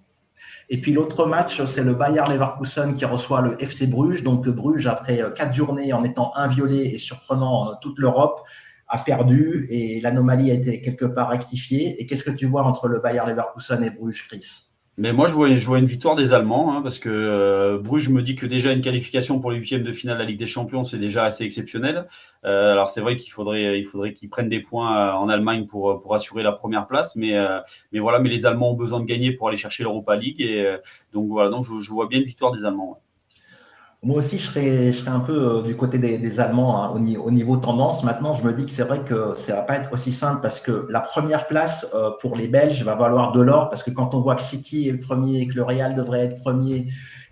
Et puis l'autre match, c'est le Bayer Leverkusen qui reçoit le FC Bruges. Donc Bruges, après euh, quatre journées en étant inviolé et surprenant toute l'Europe, a perdu et l'anomalie a été quelque part rectifiée. Et qu'est-ce que tu vois entre le Bayer Leverkusen et Bruges, Chris? Mais moi, je vois, je vois une victoire des Allemands, hein, parce que euh, Bruges me dit que déjà une qualification pour les huitièmes de finale de la Ligue des Champions, c'est déjà assez exceptionnel. Euh, alors c'est vrai qu'il faudrait, il faudrait qu'ils prennent des points euh, en Allemagne pour, pour assurer la première place, mais, mais voilà, mais les Allemands ont besoin de gagner pour aller chercher l'Europa League, et donc voilà, donc je, vois bien une victoire des Allemands. Moi aussi, je serais, je serais un peu euh, du côté des, Allemands hein, au, niveau, au, niveau tendance. Maintenant, je me dis que c'est vrai que ça va pas être aussi simple parce que la première place euh, pour les Belges va valoir de l'or parce que quand on voit que City est le premier et que le Real devrait être premier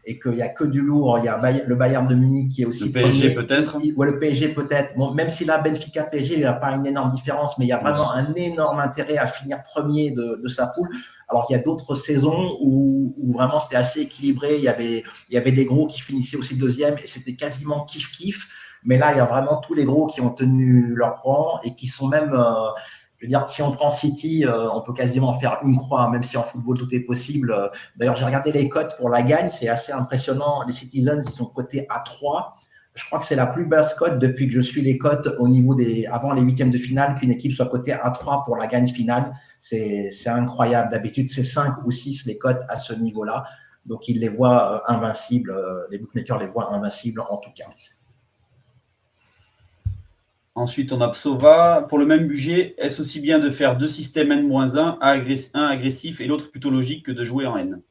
et qu'il n'y a que du lourd, il y a le Bayern de Munich qui est aussi le PSG peut-être. Ou le PSG peut-être. Bon, même si là, Benfica PSG, il n'y a pas une énorme différence, mais il y a vraiment un énorme intérêt à finir premier de, de sa poule. Alors qu'il y a d'autres saisons où, vraiment c'était assez équilibré. Il y, avait, il y avait des gros qui finissaient aussi deuxième et c'était quasiment kiff-kiff. Mais là, il y a vraiment tous les gros qui ont tenu leur rang et qui sont même. Euh, je veux dire, si on prend City, euh, on peut quasiment faire une croix, même si en football tout est possible. D'ailleurs, j'ai regardé les cotes pour la gagne, c'est assez impressionnant. Les Citizens, ils sont cotés à 3. Je crois que c'est la plus basse cote depuis que je suis les cotes au niveau des avant les huitièmes de finale qu'une équipe soit cotée à 3 pour la gagne finale. C'est incroyable. D'habitude, c'est 5 ou 6 les cotes à ce niveau-là. Donc, ils les voient euh, invincibles. Euh, les bookmakers les voient invincibles en tout cas. Ensuite, on a Psova. Pour le même budget, est-ce aussi bien de faire deux systèmes N-1, un agressif et l'autre plutôt logique que de jouer en N?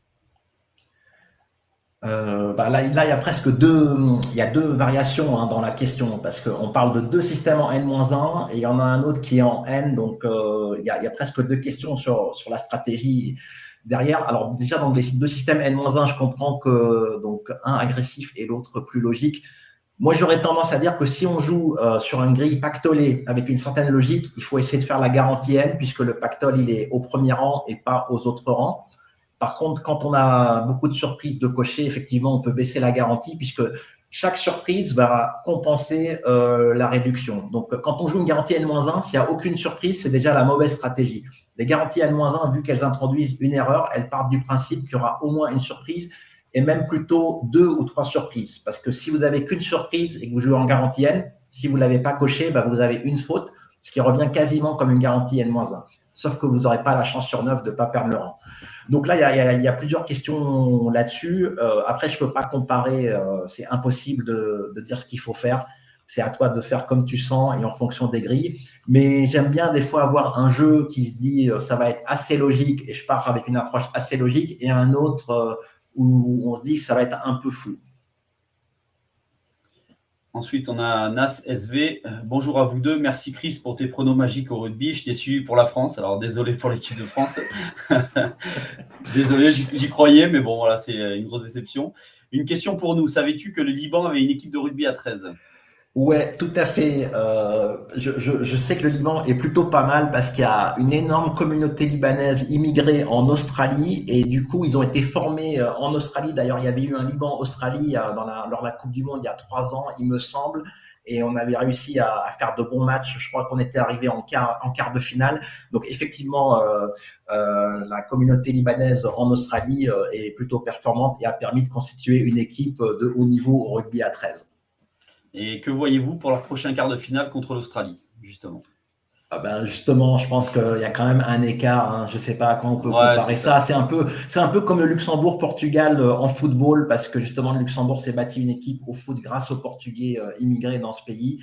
Euh, bah là, il y a presque deux, il y a deux variations hein, dans la question parce qu'on parle de deux systèmes en N-1 et il y en a un autre qui est en N, donc euh, il, y a, presque deux questions sur, sur la stratégie derrière. Alors déjà dans les deux systèmes N-1, je comprends que donc un agressif et l'autre plus logique. Moi, j'aurais tendance à dire que si on joue euh, sur un grille pactolé avec une certaine logique, il faut essayer de faire la garantie N puisque le pactole il est au premier rang et pas aux autres rangs. Par contre, quand on a beaucoup de surprises de cocher, effectivement, on peut baisser la garantie puisque chaque surprise va compenser euh, la réduction. Donc, quand on joue une garantie N-1, s'il n'y a aucune surprise, c'est déjà la mauvaise stratégie. Les garanties N-1, vu qu'elles introduisent une erreur, elles partent du principe qu'il y aura au moins une surprise et même plutôt deux ou trois surprises. Parce que si vous avez qu'une surprise et que vous jouez en garantie N, si vous ne l'avez pas coché, bah, vous avez une faute, ce qui revient quasiment comme une garantie N-1. Sauf que vous n'aurez pas la chance sur neuf de ne pas perdre le rang. Donc là, il y a, plusieurs questions là-dessus. Euh, après, je ne peux pas comparer, euh, c'est impossible de, dire ce qu'il faut faire. C'est à toi de faire comme tu sens et en fonction des grilles. Mais j'aime bien des fois avoir un jeu qui se dit euh, ça va être assez logique et je pars avec une approche assez logique et un autre où on se dit ça va être un peu fou. Ensuite, on a Nas SV. Euh, bonjour à vous deux. Merci Chris pour tes pronos magiques au rugby. Je t'ai suivi pour la France. Alors désolé pour l'équipe de France. [laughs] désolé, j'y croyais, mais bon, voilà, c'est une grosse déception. Une question pour nous. Savais-tu que le Liban avait une équipe de rugby à 13 Ouais, tout à fait. Euh, je, je, je, sais que le Liban est plutôt pas mal parce qu'il y a une énorme communauté libanaise immigrée en Australie et du coup ils ont été formés euh, en Australie. D'ailleurs, il y avait eu un Liban-Australie euh, dans la, lors de la Coupe du Monde il y a trois ans, il me semble, et on avait réussi à, faire de bons matchs. Je crois qu'on était arrivé en quart, en quart de finale. Donc effectivement, euh, euh, la communauté libanaise en Australie euh, est plutôt performante et a permis de constituer une équipe de haut niveau au rugby à 13. Et que voyez-vous pour leur prochain quart de finale contre l'Australie, justement? Ah ben justement, je pense qu'il y a quand même un écart. Hein. Je ne sais pas à quoi on peut comparer ça. C'est un peu, c'est un peu comme le Luxembourg-Portugal euh, en football, parce que justement le Luxembourg s'est bâti une équipe au foot grâce aux Portugais euh, immigrés dans ce pays,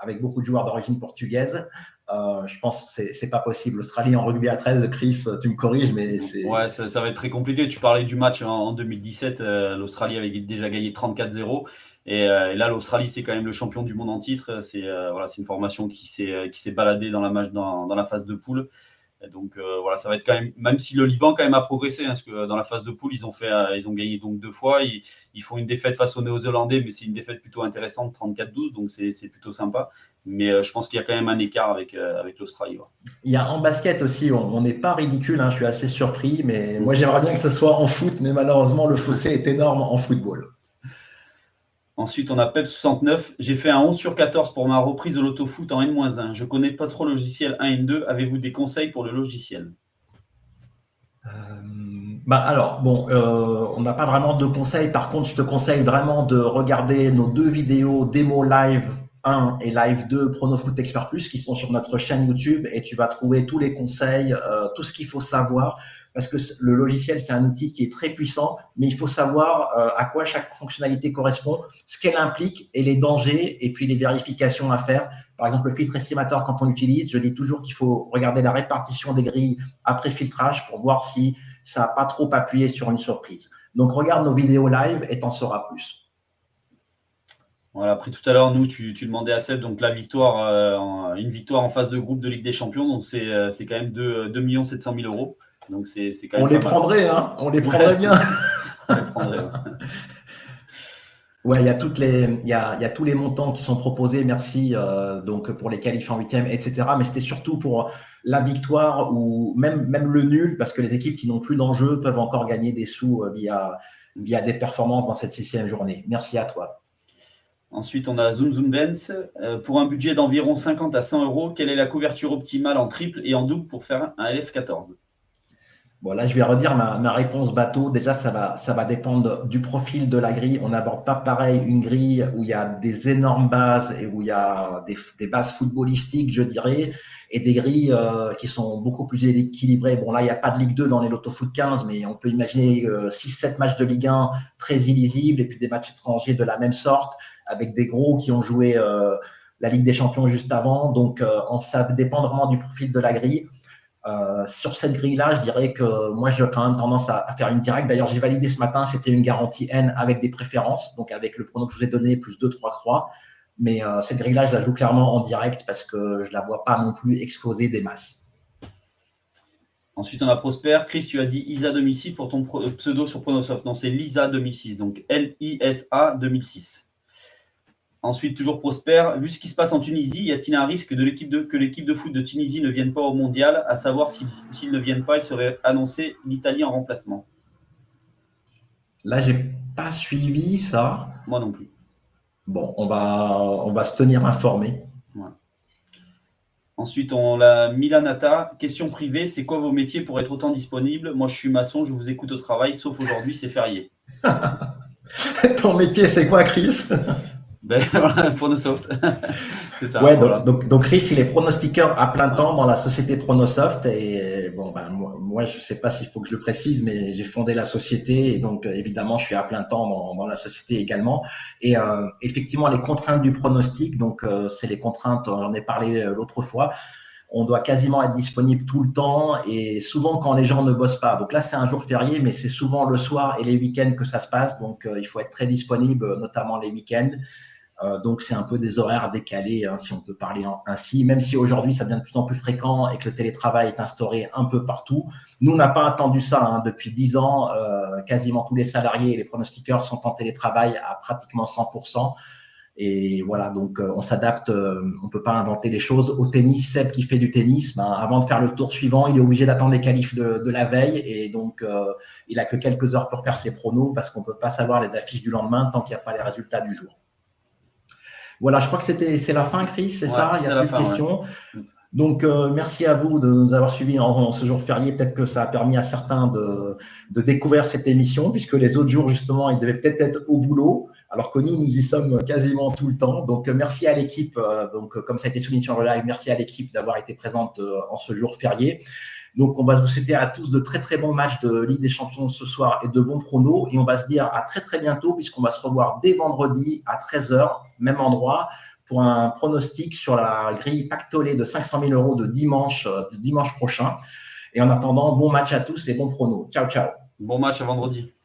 avec beaucoup de joueurs d'origine portugaise. Euh, je pense que c'est pas possible. L'Australie en rugby à 13, Chris, tu me corriges, mais c'est. Ouais, ça, va être très compliqué. Tu parlais du match en, 2017. L'Australie avait déjà gagné 34-0. Euh, et, là, l'Australie, c'est quand même le champion du monde en titre. C'est euh, voilà, une formation qui s'est euh, qui s'est baladée dans la match, dans, dans, la phase de poule. donc voilà, ça va être quand même, même si le Liban quand même a progressé, hein, parce que dans la phase de poule, ils ont fait, ils ont gagné donc deux fois. Ils, ils font une défaite face aux Néo-Zélandais, mais c'est une défaite plutôt intéressante, 34-12, donc c'est plutôt sympa. Mais je pense qu'il y a quand même un écart avec, avec l'Australie. Il y a en basket aussi, on n'est pas ridicule, hein, je suis assez surpris, mais moi j'aimerais bien que ce soit en foot, mais malheureusement le fossé est énorme en football. Ensuite, on a PEP69. J'ai fait un 11 sur 14 pour ma reprise de l'autofoot en N-1. Je connais pas trop le logiciel 1 et 2. Avez-vous des conseils pour le logiciel? Euh, bah alors, bon, euh, on n'a pas vraiment de conseils. Par contre, je te conseille vraiment de regarder nos deux vidéos démo live 1 et Live 2 Pronofoot Expert Plus qui sont sur notre chaîne YouTube et tu vas trouver tous les conseils, euh, tout ce qu'il faut savoir parce que le logiciel c'est un outil qui est très puissant, mais il faut savoir euh, à quoi chaque fonctionnalité correspond, ce qu'elle implique et les dangers et puis les vérifications à faire. Par exemple, le filtre estimateur quand on l'utilise, je dis toujours qu'il faut regarder la répartition des grilles après filtrage pour voir si ça n'a pas trop appuyé sur une surprise. Donc regarde nos vidéos live et t'en sauras plus. Voilà, après tout à l'heure, nous, tu, demandais à Seb, donc la victoire, euh, une victoire en phase de groupe de Ligue des Champions, donc c'est euh, quand même 2, 2 700 000 euros. Donc c'est quand même On les prendrait, hein On les prendrait bien. [laughs] On les prendrait, ouais. il y a toutes les, il y a, il y a tous les montants qui sont proposés. Merci euh, donc pour les qualifs en huitième, etc. Mais c'était surtout pour la victoire ou même même le nul, parce que les équipes qui n'ont plus d'enjeu peuvent encore gagner des sous via via des performances dans cette sixième journée. Merci à toi. Ensuite, on a Zoom Zoom Benz. Euh, pour un budget d'environ 50 à 100 euros, quelle est la couverture optimale en triple et en double pour faire un LF14 Bon, là, je vais redire ma, réponse bateau. Déjà, ça va, ça va dépendre du profil de la grille. On n'aborde pas pareil une grille où il y a des énormes bases et où il y a des, bases footballistiques, je dirais, et des grilles euh, qui sont beaucoup plus équilibrées. Bon, là, il n'y a pas de Ligue 2 dans les Lotto Foot 15, mais on peut imaginer 6-7 euh, matchs de Ligue 1 très illisibles et puis des matchs étrangers de la même sorte avec des gros qui ont joué euh, la Ligue des Champions juste avant. Donc, euh, ça dépend vraiment du profil de la grille. Euh, sur cette grille-là, je dirais que moi, j'ai quand même tendance à, faire une directe. D'ailleurs, j'ai validé ce matin, c'était une garantie N avec des préférences, donc avec le pronom que je vous ai donné, plus 2-3 croix. Mais cette grille-là, je la joue clairement en direct parce que je ne la vois pas non plus exploser des masses. Ensuite, on a Prosper. Chris, tu as dit ISA 2006 pour ton pseudo sur Pronosoft. Non, c'est Lisa 2006, donc L-I-S-A 2006. Ensuite, toujours prospère. Vu ce qui se passe en Tunisie, y a-t-il un risque de l'équipe de, que l'équipe de foot de Tunisie ne vienne pas au mondial? À savoir, s'ils ne viennent pas, il serait annoncé l'Italie en remplacement. Là, j'ai pas suivi ça. Moi non plus. Bon, on va, on va se tenir informé. Ensuite, on a Milanata. Question privée c'est quoi vos métiers pour être autant disponible? Moi, je suis maçon, je vous écoute au travail, sauf aujourd'hui, c'est férié. [laughs] Ton métier, c'est quoi, Chris? [laughs] ben, [laughs] voilà, Pronosoft. [laughs] c'est ça. Ouais, donc, donc, Chris, il est pronostiqueur à plein temps dans la société Pronosoft. Et bon, ben, moi, je ne sais pas s'il faut que je le précise, mais j'ai fondé la société. Et donc, évidemment, je suis à plein temps dans, dans la société également. Et euh, effectivement, les contraintes du pronostic, donc, euh, c'est les contraintes, on en a parlé euh, l'autre fois on doit quasiment être disponible tout le temps et souvent quand les gens ne bossent pas. Donc là, c'est un jour férié, mais c'est souvent le soir et les week-ends que ça se passe. Donc il faut être très disponible, notamment les week-ends. Euh, donc c'est un peu des horaires décalés, hein, si on peut parler ainsi, même si aujourd'hui ça devient de plus en plus fréquent et que le télétravail est instauré un peu partout. Nous, on n'a pas attendu ça hein. depuis dix ans. Euh, quasiment tous les salariés et les pronostiqueurs sont en télétravail à pratiquement 100%. Et voilà, donc euh, on s'adapte, on peut pas inventer les choses. Au tennis, Seb qui fait du tennis, ben, avant de faire le tour suivant, il est obligé d'attendre les qualifs de, la veille et donc il a que quelques heures pour faire ses pronos parce qu'on peut pas savoir les affiches du lendemain tant qu'il n'y a pas les résultats du jour. Voilà, je crois que c'était c'est la fin, Chris, c'est ça? Il n'y a plus de questions. Donc, euh, merci à vous de nous avoir suivis en, ce jour férié. Peut-être que ça a permis à certains de, de, découvrir cette émission, puisque les autres jours, justement, ils devaient peut-être être au boulot, alors que nous, nous y sommes quasiment tout le temps. Donc, merci à l'équipe. Euh, donc, comme ça a été souligné sur le live, merci à l'équipe d'avoir été présente euh, en ce jour férié. Donc, on va vous souhaiter à tous de très, très bons matchs de Ligue des Champions ce soir et de bons pronos. Et on va se dire à très, très bientôt, puisqu'on va se revoir dès vendredi à 13h, même endroit, pour un pronostic sur la grille pactolée de 500 000 euros de dimanche, euh, de dimanche prochain. Et en attendant, bon match à tous et bon pronos. Ciao, ciao. Bon match à vendredi.